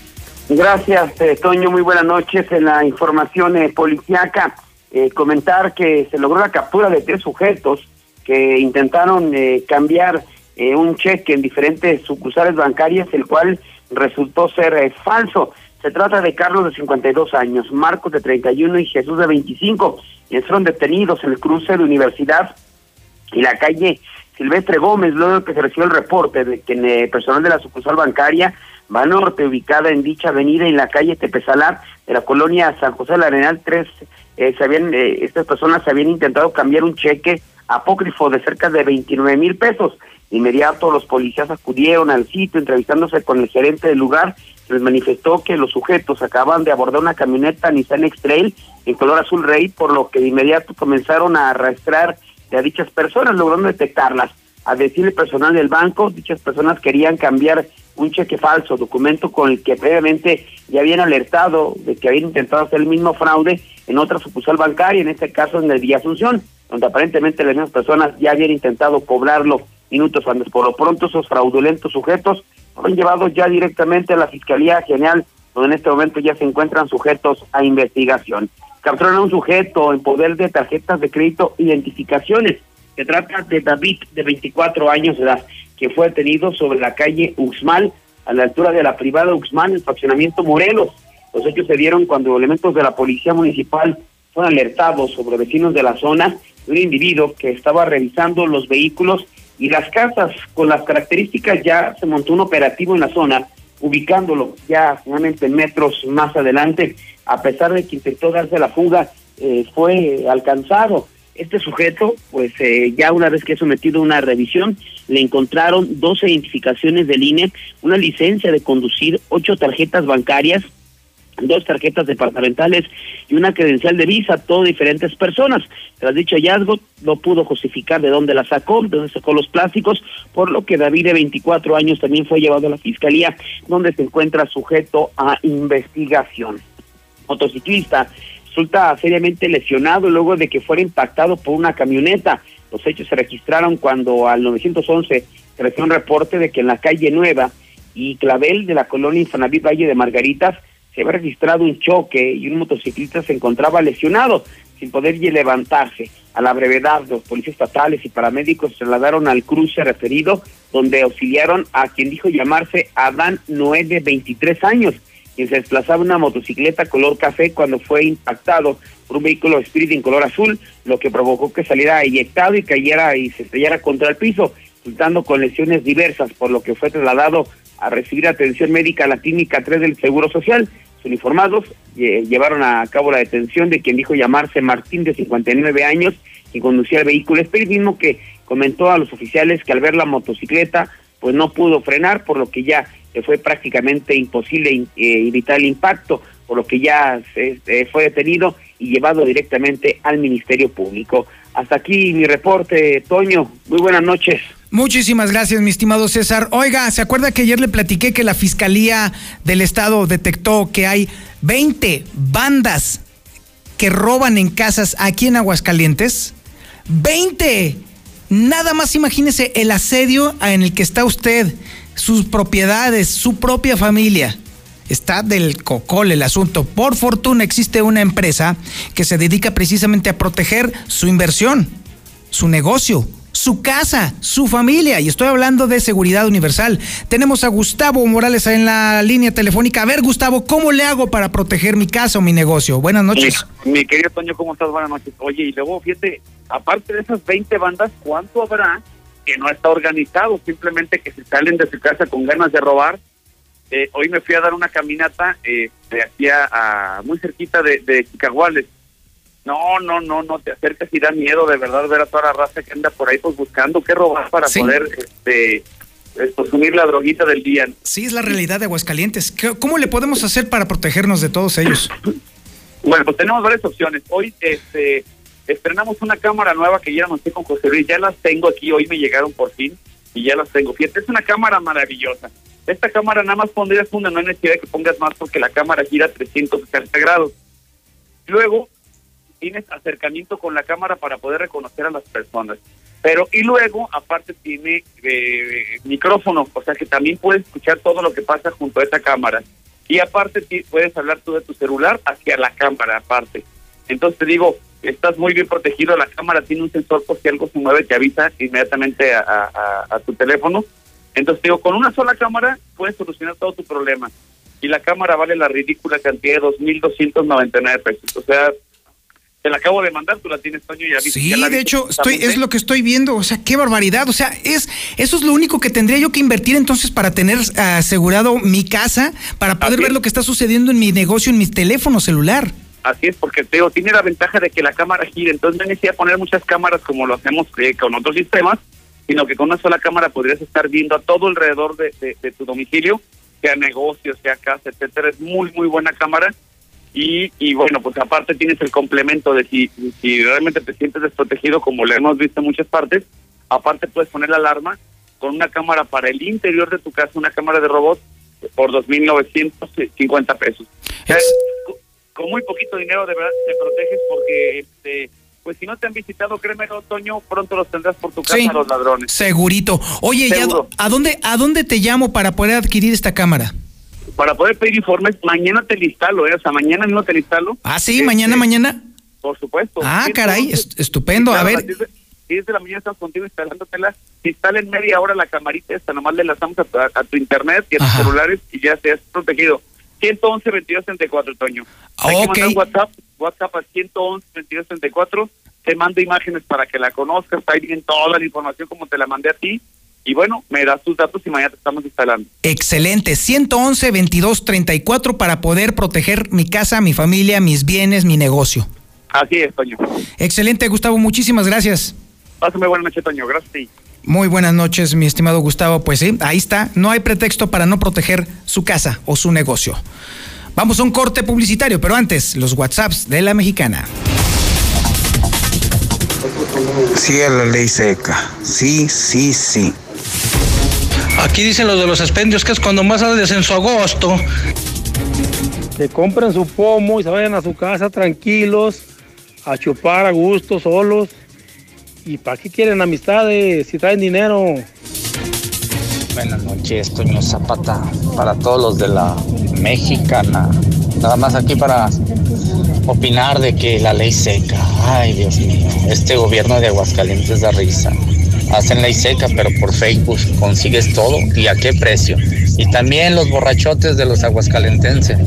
Gracias, eh, Toño, muy buenas noches. En la información eh, policiaca, eh, comentar que se logró la captura de tres sujetos que intentaron eh, cambiar un cheque en diferentes sucursales bancarias, el cual resultó ser falso. Se trata de Carlos de 52 años, Marcos de 31 y Jesús de 25. Y fueron detenidos en el cruce de Universidad y la calle Silvestre Gómez, luego que se recibió el reporte de que el personal de la sucursal bancaria Banorte, ubicada en dicha avenida en la calle Tepezalar de la colonia San José del Arenal, tres, eh, se habían, eh, estas personas habían intentado cambiar un cheque apócrifo de cerca de 29 mil pesos. Inmediato los policías acudieron al sitio, entrevistándose con el gerente del lugar, les manifestó que los sujetos acaban de abordar una camioneta Nissan X-Trail en color azul rey, por lo que de inmediato comenzaron a arrastrar a dichas personas, logrando detectarlas. A decirle personal del banco, dichas personas querían cambiar un cheque falso, documento con el que previamente ya habían alertado de que habían intentado hacer el mismo fraude en otra sucursal bancaria, en este caso en el Villa Asunción, donde aparentemente las mismas personas ya habían intentado cobrarlo minutos antes. Por lo pronto, esos fraudulentos sujetos fueron llevados ya directamente a la Fiscalía General, donde en este momento ya se encuentran sujetos a investigación. Capturaron a un sujeto en poder de tarjetas de crédito identificaciones. Se trata de David, de 24 años de edad fue detenido sobre la calle Uxmal, a la altura de la privada Uxmal, el fraccionamiento Morelos. Los hechos se dieron cuando elementos de la policía municipal fueron alertados sobre vecinos de la zona de un individuo que estaba revisando los vehículos y las casas. Con las características ya se montó un operativo en la zona ubicándolo ya finalmente metros más adelante. A pesar de que intentó darse la fuga eh, fue alcanzado. Este sujeto, pues eh, ya una vez que ha sometido una revisión, le encontraron 12 identificaciones del INE, una licencia de conducir, ocho tarjetas bancarias, dos tarjetas departamentales y una credencial de visa, todo diferentes personas. Tras dicho hallazgo, no pudo justificar de dónde la sacó, de dónde sacó los plásticos, por lo que David, de 24 años, también fue llevado a la fiscalía, donde se encuentra sujeto a investigación. Motociclista resulta seriamente lesionado luego de que fuera impactado por una camioneta. Los hechos se registraron cuando al 911 se recibió un reporte de que en la calle Nueva y Clavel de la colonia Infonavit Valle de Margaritas se había registrado un choque y un motociclista se encontraba lesionado sin poder levantarse. A la brevedad, los policías estatales y paramédicos se trasladaron al cruce referido, donde auxiliaron a quien dijo llamarse Adán Noé de 23 años quien se desplazaba en una motocicleta color café cuando fue impactado un vehículo Spirit en color azul, lo que provocó que saliera eyectado y cayera y se estrellara contra el piso, resultando con lesiones diversas, por lo que fue trasladado a recibir atención médica a la clínica 3 del Seguro Social. Los uniformados llevaron a cabo la detención de quien dijo llamarse Martín de 59 años, y conducía el vehículo Spirit, mismo que comentó a los oficiales que al ver la motocicleta pues no pudo frenar, por lo que ya fue prácticamente imposible eh, evitar el impacto, por lo que ya fue detenido y llevado directamente al Ministerio Público. Hasta aquí mi reporte, Toño. Muy buenas noches. Muchísimas gracias, mi estimado César. Oiga, ¿se acuerda que ayer le platiqué que la Fiscalía del Estado detectó que hay 20 bandas que roban en casas aquí en Aguascalientes? ¡20! Nada más imagínese el asedio en el que está usted, sus propiedades, su propia familia. Está del cocol el asunto. Por fortuna existe una empresa que se dedica precisamente a proteger su inversión, su negocio, su casa, su familia. Y estoy hablando de seguridad universal. Tenemos a Gustavo Morales en la línea telefónica. A ver, Gustavo, ¿cómo le hago para proteger mi casa o mi negocio? Buenas noches. Mi, mi querido Toño, ¿cómo estás? Buenas noches. Oye, y luego, fíjate, aparte de esas 20 bandas, ¿cuánto habrá que no está organizado? Simplemente que se salen de su casa con ganas de robar. Eh, hoy me fui a dar una caminata eh, de aquí a, a muy cerquita de, de Chicaguales. No, no, no, no te acerques y da miedo de verdad ver a toda la raza que anda por ahí pues buscando qué robar para Sí. poder este, eh, consumir la droguita del día. Sí, es la realidad de Aguascalientes. ¿Qué- ¿Cómo le podemos hacer para protegernos de todos ellos? Bueno, pues tenemos varias opciones. Hoy este, estrenamos una cámara nueva que ya anuncié con José Luis. Ya las tengo aquí, hoy me llegaron por fin y ya las tengo. Fíjate, es una cámara maravillosa. Esta cámara nada más pondrías una, no hay necesidad de que pongas más porque la cámara gira 360 grados. Luego, tienes acercamiento con la cámara para poder reconocer a las personas. Pero, y luego, aparte, tiene eh, micrófono, o sea que también puedes escuchar todo lo que pasa junto a esa cámara. Y aparte, puedes hablar tú de tu celular hacia la cámara, aparte. Entonces, te digo, estás muy bien protegido. La cámara tiene un sensor, por si algo se mueve, te avisa inmediatamente a tu teléfono. Entonces, digo, con una sola cámara puedes solucionar todo tu problema. Y la cámara vale la ridícula cantidad de 2.299 pesos. O sea, te la acabo de mandar, tú la tienes, Toño, y Sí, de hecho, estoy, es lo que estoy viendo. O sea, qué barbaridad. O sea, es, eso es lo único que tendría yo que invertir entonces para tener ah, asegurado mi casa, para poder ver lo que está sucediendo en mi negocio, en mi teléfono celular. Así es, porque te digo, tiene la ventaja de que la cámara gira, entonces no necesita poner muchas cámaras como lo hacemos eh, con otros sistemas, sino que con una sola cámara podrías estar viendo a todo alrededor de, de- de tu domicilio, sea negocio, sea casa, etcétera. Es muy, muy buena cámara. Y, y bueno, pues aparte tienes el complemento de si, si realmente te sientes desprotegido, como lo hemos visto en muchas partes, aparte puedes poner la alarma con una cámara para el interior de tu casa, una cámara de robot por 2.950 pesos. O sea, con- con muy poquito dinero de verdad te proteges porque, este, pues si no te han visitado, créeme, otoño, pronto los tendrás por tu casa Sí. los ladrones. Segurito. Oye, ¿y a, dónde, ¿a dónde te llamo para poder adquirir esta cámara? Para poder pedir informes, mañana te la instalo, ¿eh? O sea, mañana mismo te la instalo. Ah, sí, mañana, mañana. Por supuesto. Ah, caray, est- estupendo. claro, A ver, 10 de- 10 de la mañana estamos contigo instalándotela. Se instala en media hora la camarita esta, nomás le lanzamos a, tu- a tu internet y a tus celulares y ya seas protegido. 111 22 34 Toño. Hay Ok. que mandar WhatsApp, WhatsApp al 111 22 34. Te mando imágenes para que la conozcas, ahí viene toda la información como te la mandé a ti. Y bueno, me das tus datos y mañana te estamos instalando. excelente. 111 22 34 para poder proteger mi casa, mi familia, mis bienes, mi negocio. Así es, Toño. Excelente, Gustavo. Muchísimas gracias. Pásame buena noche, Toño. Gracias. Muy buenas noches, mi estimado Gustavo. Pues sí, ahí está. No hay pretexto para no proteger su casa o su negocio. Vamos a un corte publicitario, pero antes, los WhatsApps de la mexicana. Sí a la ley seca. Sí, sí, sí. Aquí dicen los de los expendios que es cuando más sale descenso agosto. que compren su pomo y se vayan a su casa tranquilos, a chupar a gusto, solos. ¿Y para qué quieren amistades si traen dinero? Buenas noches, Toño Zapata, para todos los de la mexicana. Nada más aquí para opinar de que la ley seca. Ay, Dios mío, este gobierno de Aguascalientes da risa. Hacen ley seca, pero por Facebook consigues todo y a qué precio. Y también los borrachotes de los aguascalentenses.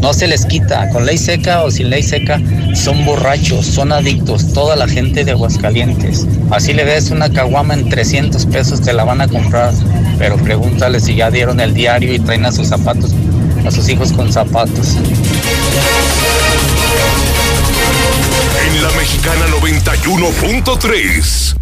No se les quita, con ley seca o sin ley seca, son borrachos, son adictos, toda la gente de Aguascalientes. Así le ves una caguama en 300 pesos, te la van a comprar. Pero pregúntale si ya dieron el diario y traen a sus zapatos, a sus hijos con zapatos. En la mexicana 91.3.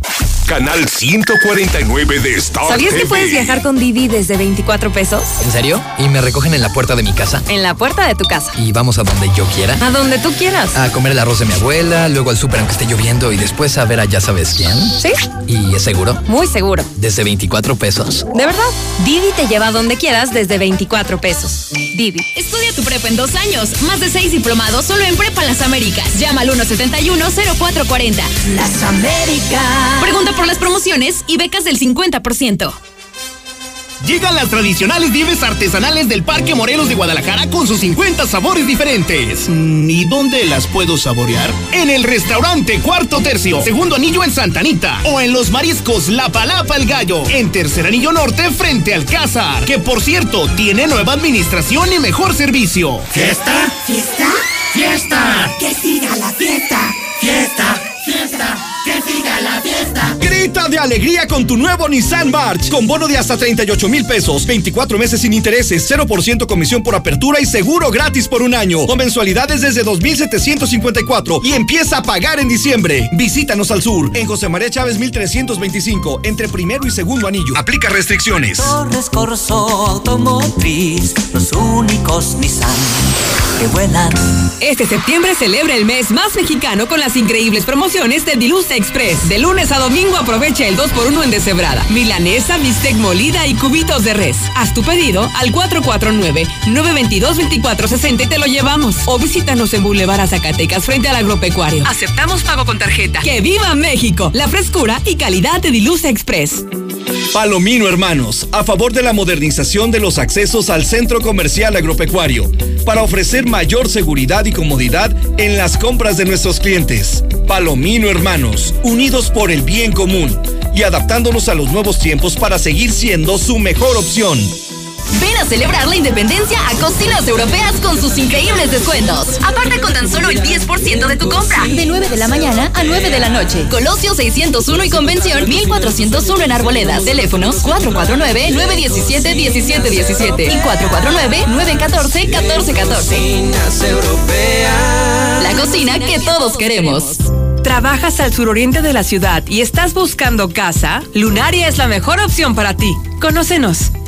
Canal 149 de Star ¿Sabías que puedes viajar con Didi desde 24 pesos? ¿En serio? ¿Y me recogen en la puerta de mi casa? En la puerta de tu casa. ¿Y vamos a donde yo quiera? A donde tú quieras. A comer el arroz de mi abuela, luego al súper aunque esté lloviendo y después a ver a ya sabes quién. ¿Sí? ¿Y es seguro? Muy seguro. Desde 24 pesos. ¿De verdad? Didi te lleva a donde quieras desde 24 pesos. Didi. Estudia tu prepa en dos años. Más de seis diplomados solo en Prepa Las Américas. Llama al 171-0440. Las Américas. Pregunta por las promociones y becas del 50%. Llegan las tradicionales nieves artesanales del Parque Morelos de Guadalajara con sus 50 sabores diferentes. Mm, ¿Y dónde las puedo saborear? En el restaurante Cuarto Tercio, segundo anillo en Santanita. O en los mariscos La Palapa el Gallo, en tercer anillo norte frente al Cázar. Que por cierto, tiene nueva administración y mejor servicio. ¿Fiesta? ¿Fiesta? ¡Fiesta! ¡Que siga la fiesta! ¡Fiesta! ¡Fiesta! ¡Que siga la fiesta! Grita de alegría con tu nuevo Nissan March, con bono de hasta 38 mil pesos, 24 meses sin intereses, 0% comisión por apertura y seguro gratis por un año, o mensualidades desde 2,754 y empieza a pagar en diciembre. Visítanos al sur, en José María Chávez 1325, entre primero y segundo anillo. Aplica restricciones. Torres Corso Automotriz, los únicos Nissan que vuelan. Este septiembre celebra el mes más mexicano con las increíbles promociones de Express. De lunes a domingo aprovecha el 2x1 en deshebrada. Milanesa, bistec molida y cubitos de res. Haz tu pedido al 449-922-2460 y te lo llevamos. O visítanos en Boulevard Zacatecas frente al agropecuario. Aceptamos pago con tarjeta. ¡Que viva México! La frescura y calidad de Dilusa Express. Palomino Hermanos, a favor de la modernización de los accesos al centro comercial agropecuario, para ofrecer mayor seguridad y comodidad en las compras de nuestros clientes. Palomino Hermanos, unidos por el bien común y adaptándonos a los nuevos tiempos para seguir siendo su mejor opción. Ven a celebrar la independencia a Cocinas Europeas con sus increíbles descuentos. Aparte con tan solo el 10% de tu compra. De 9 de la mañana a 9 de la noche. Colosio 601 y Convención 1401 en Arboledas. Teléfonos 449-917-1717 y 449-914-1414. La cocina que todos queremos. ¿Trabajas al suroriente de la ciudad y estás buscando casa? Lunaria es la mejor opción para ti. Conócenos.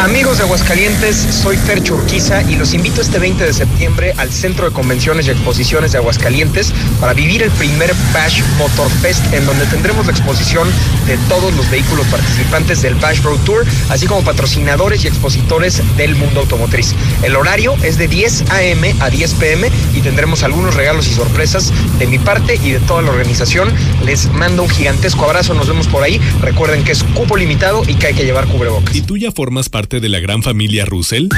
Amigos de Aguascalientes, soy Fer Churquiza y los invito este 20 de septiembre al Centro de Convenciones y Exposiciones de Aguascalientes para vivir el primer Bash Motor Fest en donde tendremos la exposición de todos los vehículos participantes del Bash Road Tour, así como patrocinadores y expositores del mundo automotriz. El horario es de 10 a.m. a 10 p.m. y tendremos algunos regalos y sorpresas de mi parte y de toda la organización. Les mando un gigantesco abrazo, nos vemos por ahí. Recuerden que es cupo limitado y que hay que llevar cubrebocas. ¿Y tú ya formas parte de la gran familia Russell?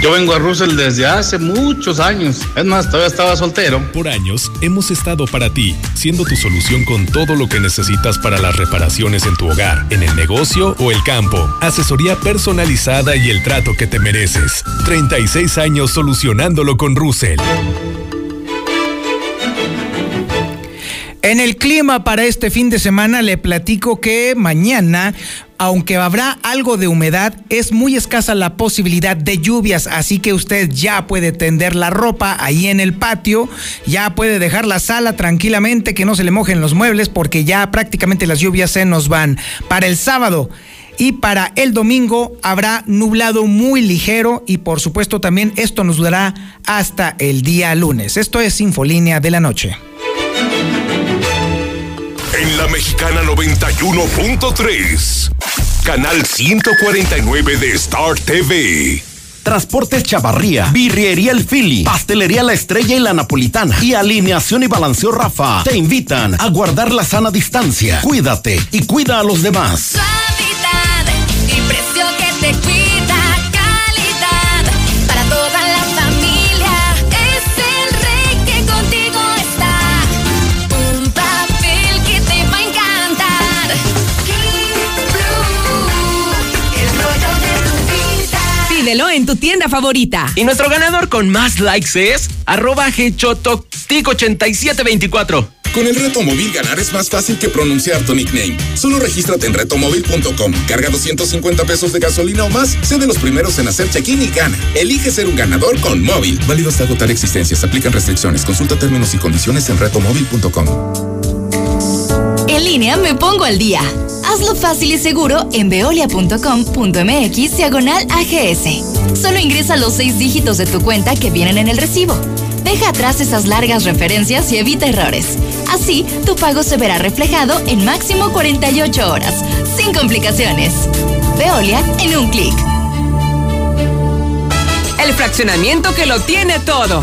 Yo vengo a Russell desde hace muchos años. Es más, todavía estaba soltero. Por años hemos estado para ti, siendo tu solución con todo lo que necesitas para las reparaciones en tu hogar, en el negocio o el campo. Asesoría personalizada y el trato que te mereces. 36 años solucionándolo con Russell. En el clima para este fin de semana le platico que mañana aunque habrá algo de humedad, es muy escasa la posibilidad de lluvias, así que usted ya puede tender la ropa ahí en el patio, ya puede dejar la sala tranquilamente, que no se le mojen los muebles, porque ya prácticamente las lluvias se nos van. Para el sábado y para el domingo habrá nublado muy ligero y por supuesto también esto nos durará hasta el día lunes. Esto es Infolínea de la Noche. En la Mexicana 91.3, canal 149 de Star TV. Transportes Chavarría, Birriería El Fili, Pastelería La Estrella y La Napolitana y Alineación y Balanceo Rafa te invitan a guardar la sana distancia. Cuídate y cuida a los demás. Suavidad y precio que te cuida. Pídelo en tu tienda favorita. Y nuestro ganador con más likes es arroba hechototic8724. Con el reto móvil ganar es más fácil que pronunciar tu nickname. Solo regístrate en retomóvil.com, carga 250 pesos de gasolina o más, sé de los primeros en hacer check-in y gana. Elige ser un ganador con móvil. Válido hasta agotar existencias. Aplican restricciones. Consulta términos y condiciones en retomóvil.com. En línea me pongo al día. Hazlo fácil y seguro en veolia.com.mx diagonal AGS. Solo ingresa los seis dígitos de tu cuenta que vienen en el recibo. Deja atrás esas largas referencias y evita errores. Así, tu pago se verá reflejado en máximo 48 horas, sin complicaciones. Veolia en un clic. El fraccionamiento que lo tiene todo.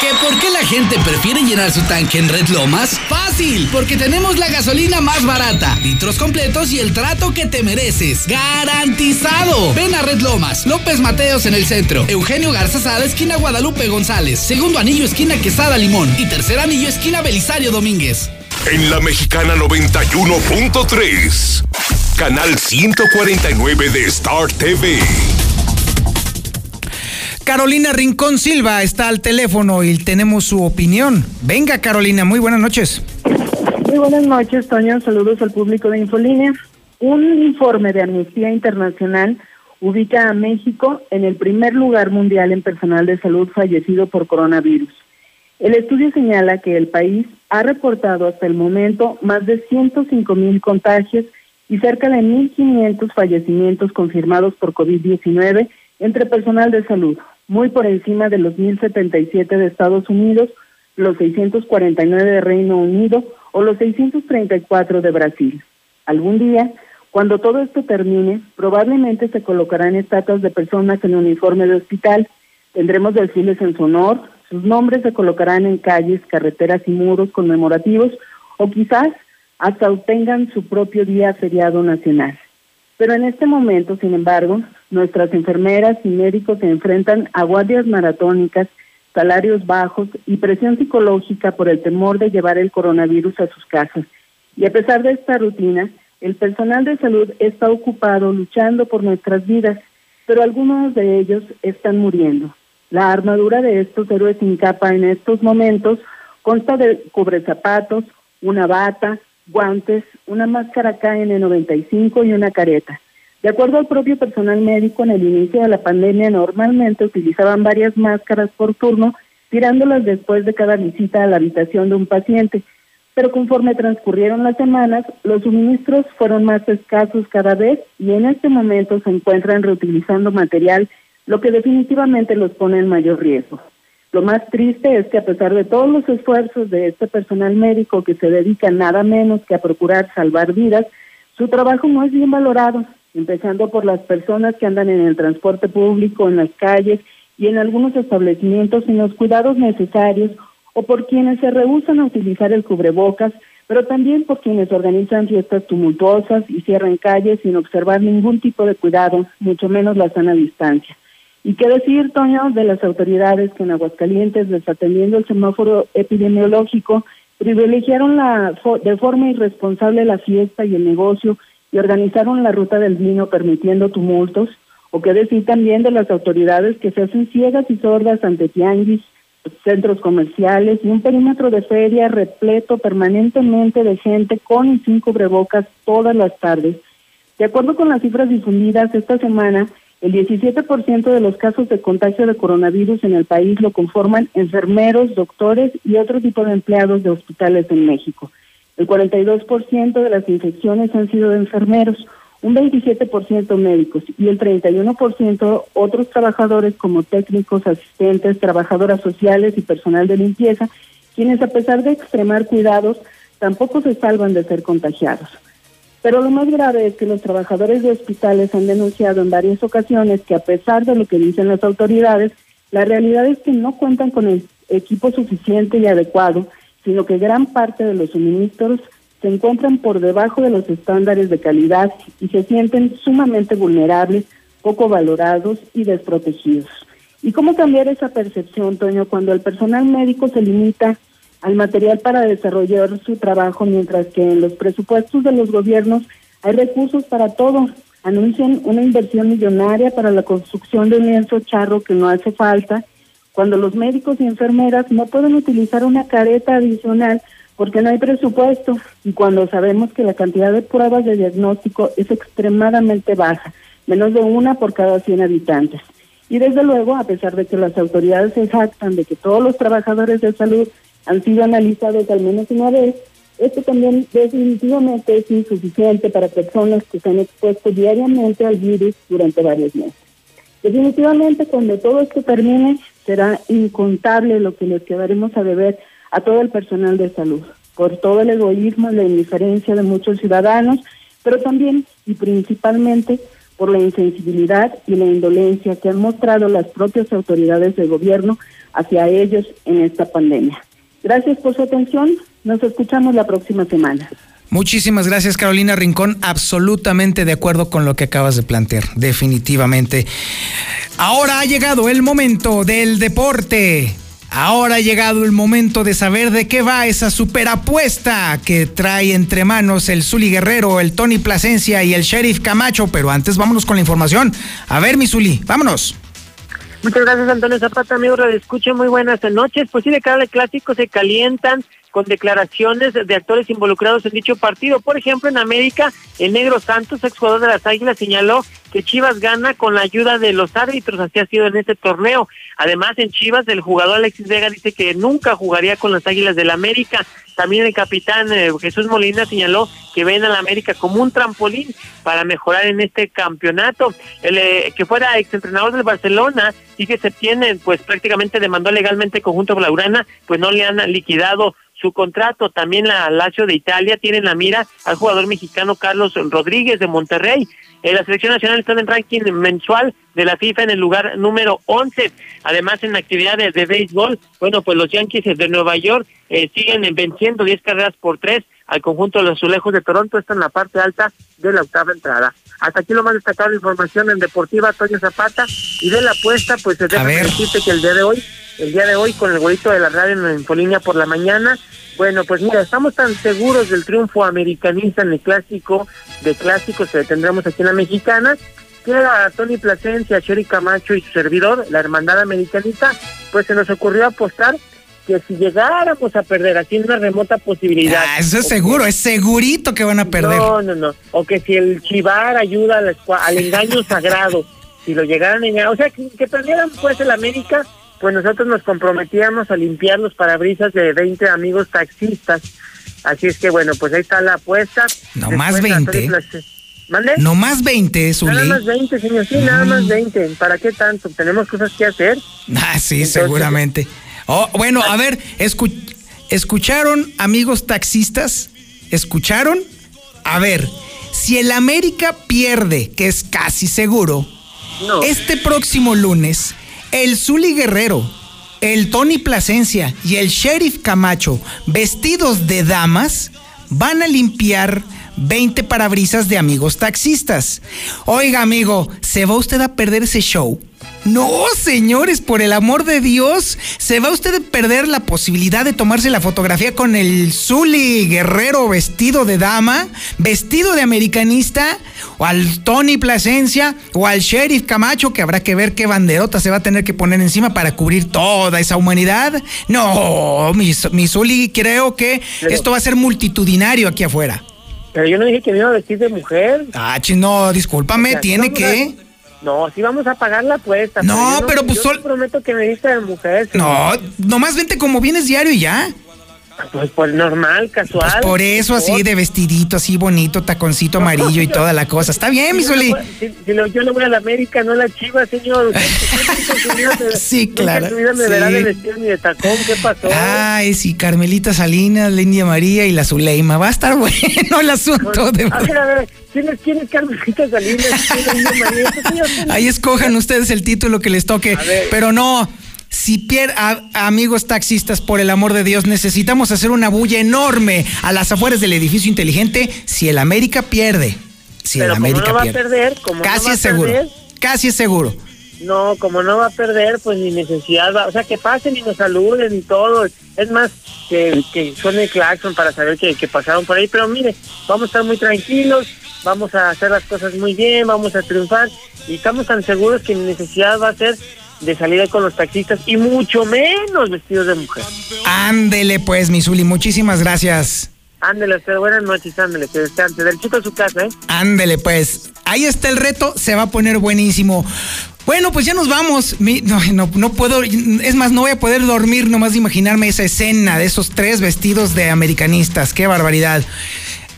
¿Que por qué la gente prefiere llenar su tanque en Red Lomas? Fácil, porque tenemos la gasolina más barata, litros completos y el trato que te mereces. ¡Garantizado! Ven a Red Lomas, López Mateos en el centro, Eugenio Garza Sada, esquina Guadalupe González, segundo anillo, esquina Quesada Limón y tercer anillo, esquina Belisario Domínguez. En la Mexicana 91.3, canal 149 de Star TV. Carolina Rincón Silva está al teléfono y tenemos su opinión. Venga, Carolina, muy buenas noches. Muy buenas noches, Toño. Saludos al público de Infolínea. Un informe de Amnistía Internacional ubica a México en el primer lugar mundial en personal de salud fallecido por coronavirus. El estudio señala que el país ha reportado hasta el momento más de 105 mil contagios y cerca de 1.500 fallecimientos confirmados por COVID-19 entre personal de salud, muy por encima de los 1.077 de Estados Unidos, los 649 de Reino Unido o los 634 de Brasil. Algún día, cuando todo esto termine, probablemente se colocarán estatuas de personas en uniforme de hospital, tendremos desfiles en su honor, sus nombres se colocarán en calles, carreteras y muros conmemorativos o quizás hasta obtengan su propio día feriado nacional. Pero en este momento, sin embargo, nuestras enfermeras y médicos se enfrentan a guardias maratónicas, salarios bajos y presión psicológica por el temor de llevar el coronavirus a sus casas. Y a pesar de esta rutina, el personal de salud está ocupado luchando por nuestras vidas, pero algunos de ellos están muriendo. La armadura de estos héroes sin capa en estos momentos consta de cubrezapatos, una bata, guantes, una máscara KN95 y una careta. De acuerdo al propio personal médico, en el inicio de la pandemia normalmente utilizaban varias máscaras por turno, tirándolas después de cada visita a la habitación de un paciente. Pero conforme transcurrieron las semanas, los suministros fueron más escasos cada vez y en este momento se encuentran reutilizando material, lo que definitivamente los pone en mayor riesgo. Lo más triste es que a pesar de todos los esfuerzos de este personal médico que se dedica nada menos que a procurar salvar vidas, su trabajo no es bien valorado, empezando por las personas que andan en el transporte público, en las calles y en algunos establecimientos sin los cuidados necesarios, o por quienes se rehusan a utilizar el cubrebocas, pero también por quienes organizan fiestas tumultuosas y cierran calles sin observar ningún tipo de cuidado, mucho menos la sana distancia. ¿Y qué decir, Toño, de las autoridades que en Aguascalientes, desatendiendo el semáforo epidemiológico, privilegiaron la, de forma irresponsable la fiesta y el negocio y organizaron la ruta del vino permitiendo tumultos? ¿O qué decir también de las autoridades que se hacen ciegas y sordas ante tianguis, centros comerciales y un perímetro de feria repleto permanentemente de gente con y sin cubrebocas todas las tardes? De acuerdo con las cifras difundidas esta semana, el 17% de los casos de contagio de coronavirus en el país lo conforman enfermeros, doctores y otro tipo de empleados de hospitales en México. El 42% de las infecciones han sido de enfermeros, un 27% médicos y el 31% otros trabajadores como técnicos, asistentes, trabajadoras sociales y personal de limpieza, quienes a pesar de extremar cuidados tampoco se salvan de ser contagiados. Pero lo más grave es que los trabajadores de hospitales han denunciado en varias ocasiones que a pesar de lo que dicen las autoridades, la realidad es que no cuentan con el equipo suficiente y adecuado, sino que gran parte de los suministros se encuentran por debajo de los estándares de calidad y se sienten sumamente vulnerables, poco valorados y desprotegidos. ¿Y cómo cambiar esa percepción, Toño, cuando el personal médico se limita al material para desarrollar su trabajo, mientras que en los presupuestos de los gobiernos hay recursos para todo? Anuncian una inversión millonaria para la construcción de un lienzo charro que no hace falta, cuando los médicos y enfermeras no pueden utilizar una careta adicional porque no hay presupuesto y cuando sabemos que la cantidad de pruebas de diagnóstico es extremadamente baja, menos de una por cada 100 habitantes. Y desde luego, a pesar de que las autoridades se jactan de que todos los trabajadores de salud han sido analizados al menos una vez, esto también definitivamente es insuficiente para personas que se han expuesto diariamente al virus durante varios meses. Definitivamente, cuando todo esto termine, será incontable lo que les quedaremos a deber a todo el personal de salud, por todo el egoísmo la indiferencia de muchos ciudadanos, pero también y principalmente por la insensibilidad y la indolencia que han mostrado las propias autoridades del gobierno hacia ellos en esta pandemia. Gracias por su atención. Nos escuchamos la próxima semana. Muchísimas gracias Carolina Rincón, absolutamente de acuerdo con lo que acabas de plantear, definitivamente. Ahora ha llegado el momento del deporte. Ahora ha llegado el momento de saber de qué va esa superapuesta que trae entre manos el Zuli Guerrero, el Tony Plasencia y el Sheriff Camacho. Pero antes vámonos con la información. A ver, mi Zuli, vámonos. Muchas gracias, Antonio Zapata, amigo. Escuche, muy buenas noches. Pues sí, de cada clásico se calientan con declaraciones de actores involucrados en dicho partido. Por ejemplo, en América, el Negro Santos, exjugador de las Águilas, señaló que Chivas gana con la ayuda de los árbitros, así ha sido en este torneo. Además, en Chivas, el jugador Alexis Vega dice que nunca jugaría con las Águilas del América. También el capitán eh, Jesús Molina señaló que ven a la América como un trampolín para mejorar en este campeonato. El eh, que fuera exentrenador del Barcelona y que se tiene, pues prácticamente demandó legalmente conjunto con la Urana, pues no le han liquidado su contrato. También la Lazio de Italia tiene en la mira al jugador mexicano Carlos Rodríguez de Monterrey. En la selección nacional está en el ranking mensual de la FIFA en el lugar número 11. Además, en actividades de béisbol, bueno, pues los Yankees de Nueva York eh, siguen venciendo 10 carreras por 3 al conjunto de los azulejos de Toronto. Está en la parte alta de la octava entrada. Hasta aquí lo más destacado de información en Deportiva Toño Zapata y de la apuesta, pues se debe decirte que el día de hoy, el día de hoy con el bolito de la radio en Infolínea por la mañana, bueno, pues mira, estamos tan seguros del triunfo americanista en el clásico de clásicos que tendremos aquí en la mexicana, que a Tony Plasencia, Sherry Camacho y su servidor, la hermandad americanista, pues se nos ocurrió apostar que si llegáramos a perder, aquí una remota posibilidad. Ah, eso es seguro, es segurito que van a perder. No, no, no. O que si el Chivar ayuda al, engaño sagrado, si lo llegaran a engañar, o sea, que, que perdieran pues el América, pues nosotros nos comprometíamos a limpiar los parabrisas de 20 amigos taxistas. Así es que bueno, pues ahí está la apuesta. No más 20. ¿Mande? No más 20, Zuli. Nada más 20, señor, sí, nada más 20. ¿Para qué tanto? Tenemos cosas que hacer. Ah, sí, seguramente. Oh, bueno, a ver, ¿escucharon, amigos taxistas? ¿Escucharon? A ver, si el América pierde, que es casi seguro, este próximo lunes el Zuli Guerrero, el Tony Plasencia y el Sheriff Camacho, vestidos de damas, van a limpiar 20 parabrisas de amigos taxistas. Oiga, amigo, ¿se va usted a perder ese show? No, señores, por el amor de Dios, se va usted a perder la posibilidad de tomarse la fotografía con el Zully guerrero vestido de dama, vestido de americanista, o al Tony Plasencia, o al Sheriff Camacho, que habrá que ver qué banderota se va a tener que poner encima para cubrir toda esa humanidad. No, mi, mi Zully, creo que esto va a ser multitudinario aquí afuera. Pero yo no dije que me iba a vestir de mujer. Ah, no, discúlpame, tiene que... No, sí vamos a pagar la apuesta. No, pero, pues yo prometo que me viste de mujer. No, nomás vente como vienes diario y ya. Pues por normal, casual. Pues por eso así de vestidito, así bonito, taconcito amarillo y toda la cosa. Está bien, mi Soli. Si, yo le voy a la América, no a la Chiva, señor. sí, claro. me verá de vestir ni de tacón, ¿qué pasó? Ay, sí, Carmelita Salinas, la India María y la Zuleima. Va a estar bueno el asunto. de... A ver, a ver, ¿quién es, quién es Carmelita Salinas? ¿Quién es India María? Ahí escojan ustedes el título que les toque. Pero no si pier amigos taxistas, por el amor de Dios, necesitamos hacer una bulla enorme a las afueras del edificio inteligente si el América pierde. Si el América no va pierde. a perder, como Casi no va es seguro. A perder, Casi es seguro. no, como no va a perder, pues ni necesidad, va- o sea, que pasen y nos saluden y todo. Es más, que, que suene el claxon para saber que, que pasaron por ahí. Pero mire, vamos a estar muy tranquilos, vamos a hacer las cosas muy bien, vamos a triunfar y estamos tan seguros que ni necesidad va a ser de salir ahí con los taxistas y mucho menos vestidos de mujer. Ándele pues, mi Zuli, muchísimas gracias. Ándele, usted, buenas noches, ándele, que descanse. Del chico a su casa, ¿eh? Ándele, pues. Ahí está el reto, se va a poner buenísimo. Bueno, pues ya nos vamos. No, no puedo, es más, no voy a poder dormir nomás de imaginarme esa escena de esos tres vestidos de americanistas. Qué barbaridad.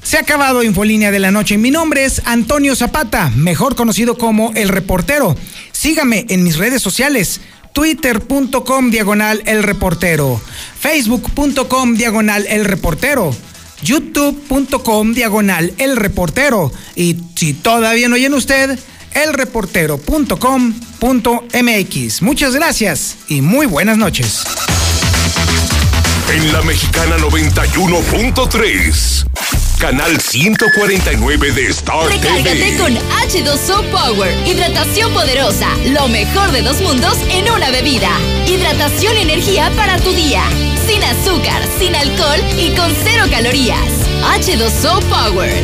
Se ha acabado Infolínea de la Noche. Mi nombre es Antonio Zapata, mejor conocido como El Reportero. Sígame en mis redes sociales. Twitter.com diagonal el reportero. Facebook.com diagonal el reportero. youtube.com diagonal el reportero y si todavía no oyen usted elreportero.com.mx muchas gracias y muy buenas noches En la Mexicana 91.3. Canal 149 de Star Recárgate con H2O Power. Hidratación poderosa. Lo mejor de dos mundos en una bebida. Hidratación y energía para tu día. Sin azúcar, sin alcohol y con cero calorías. H2O Power.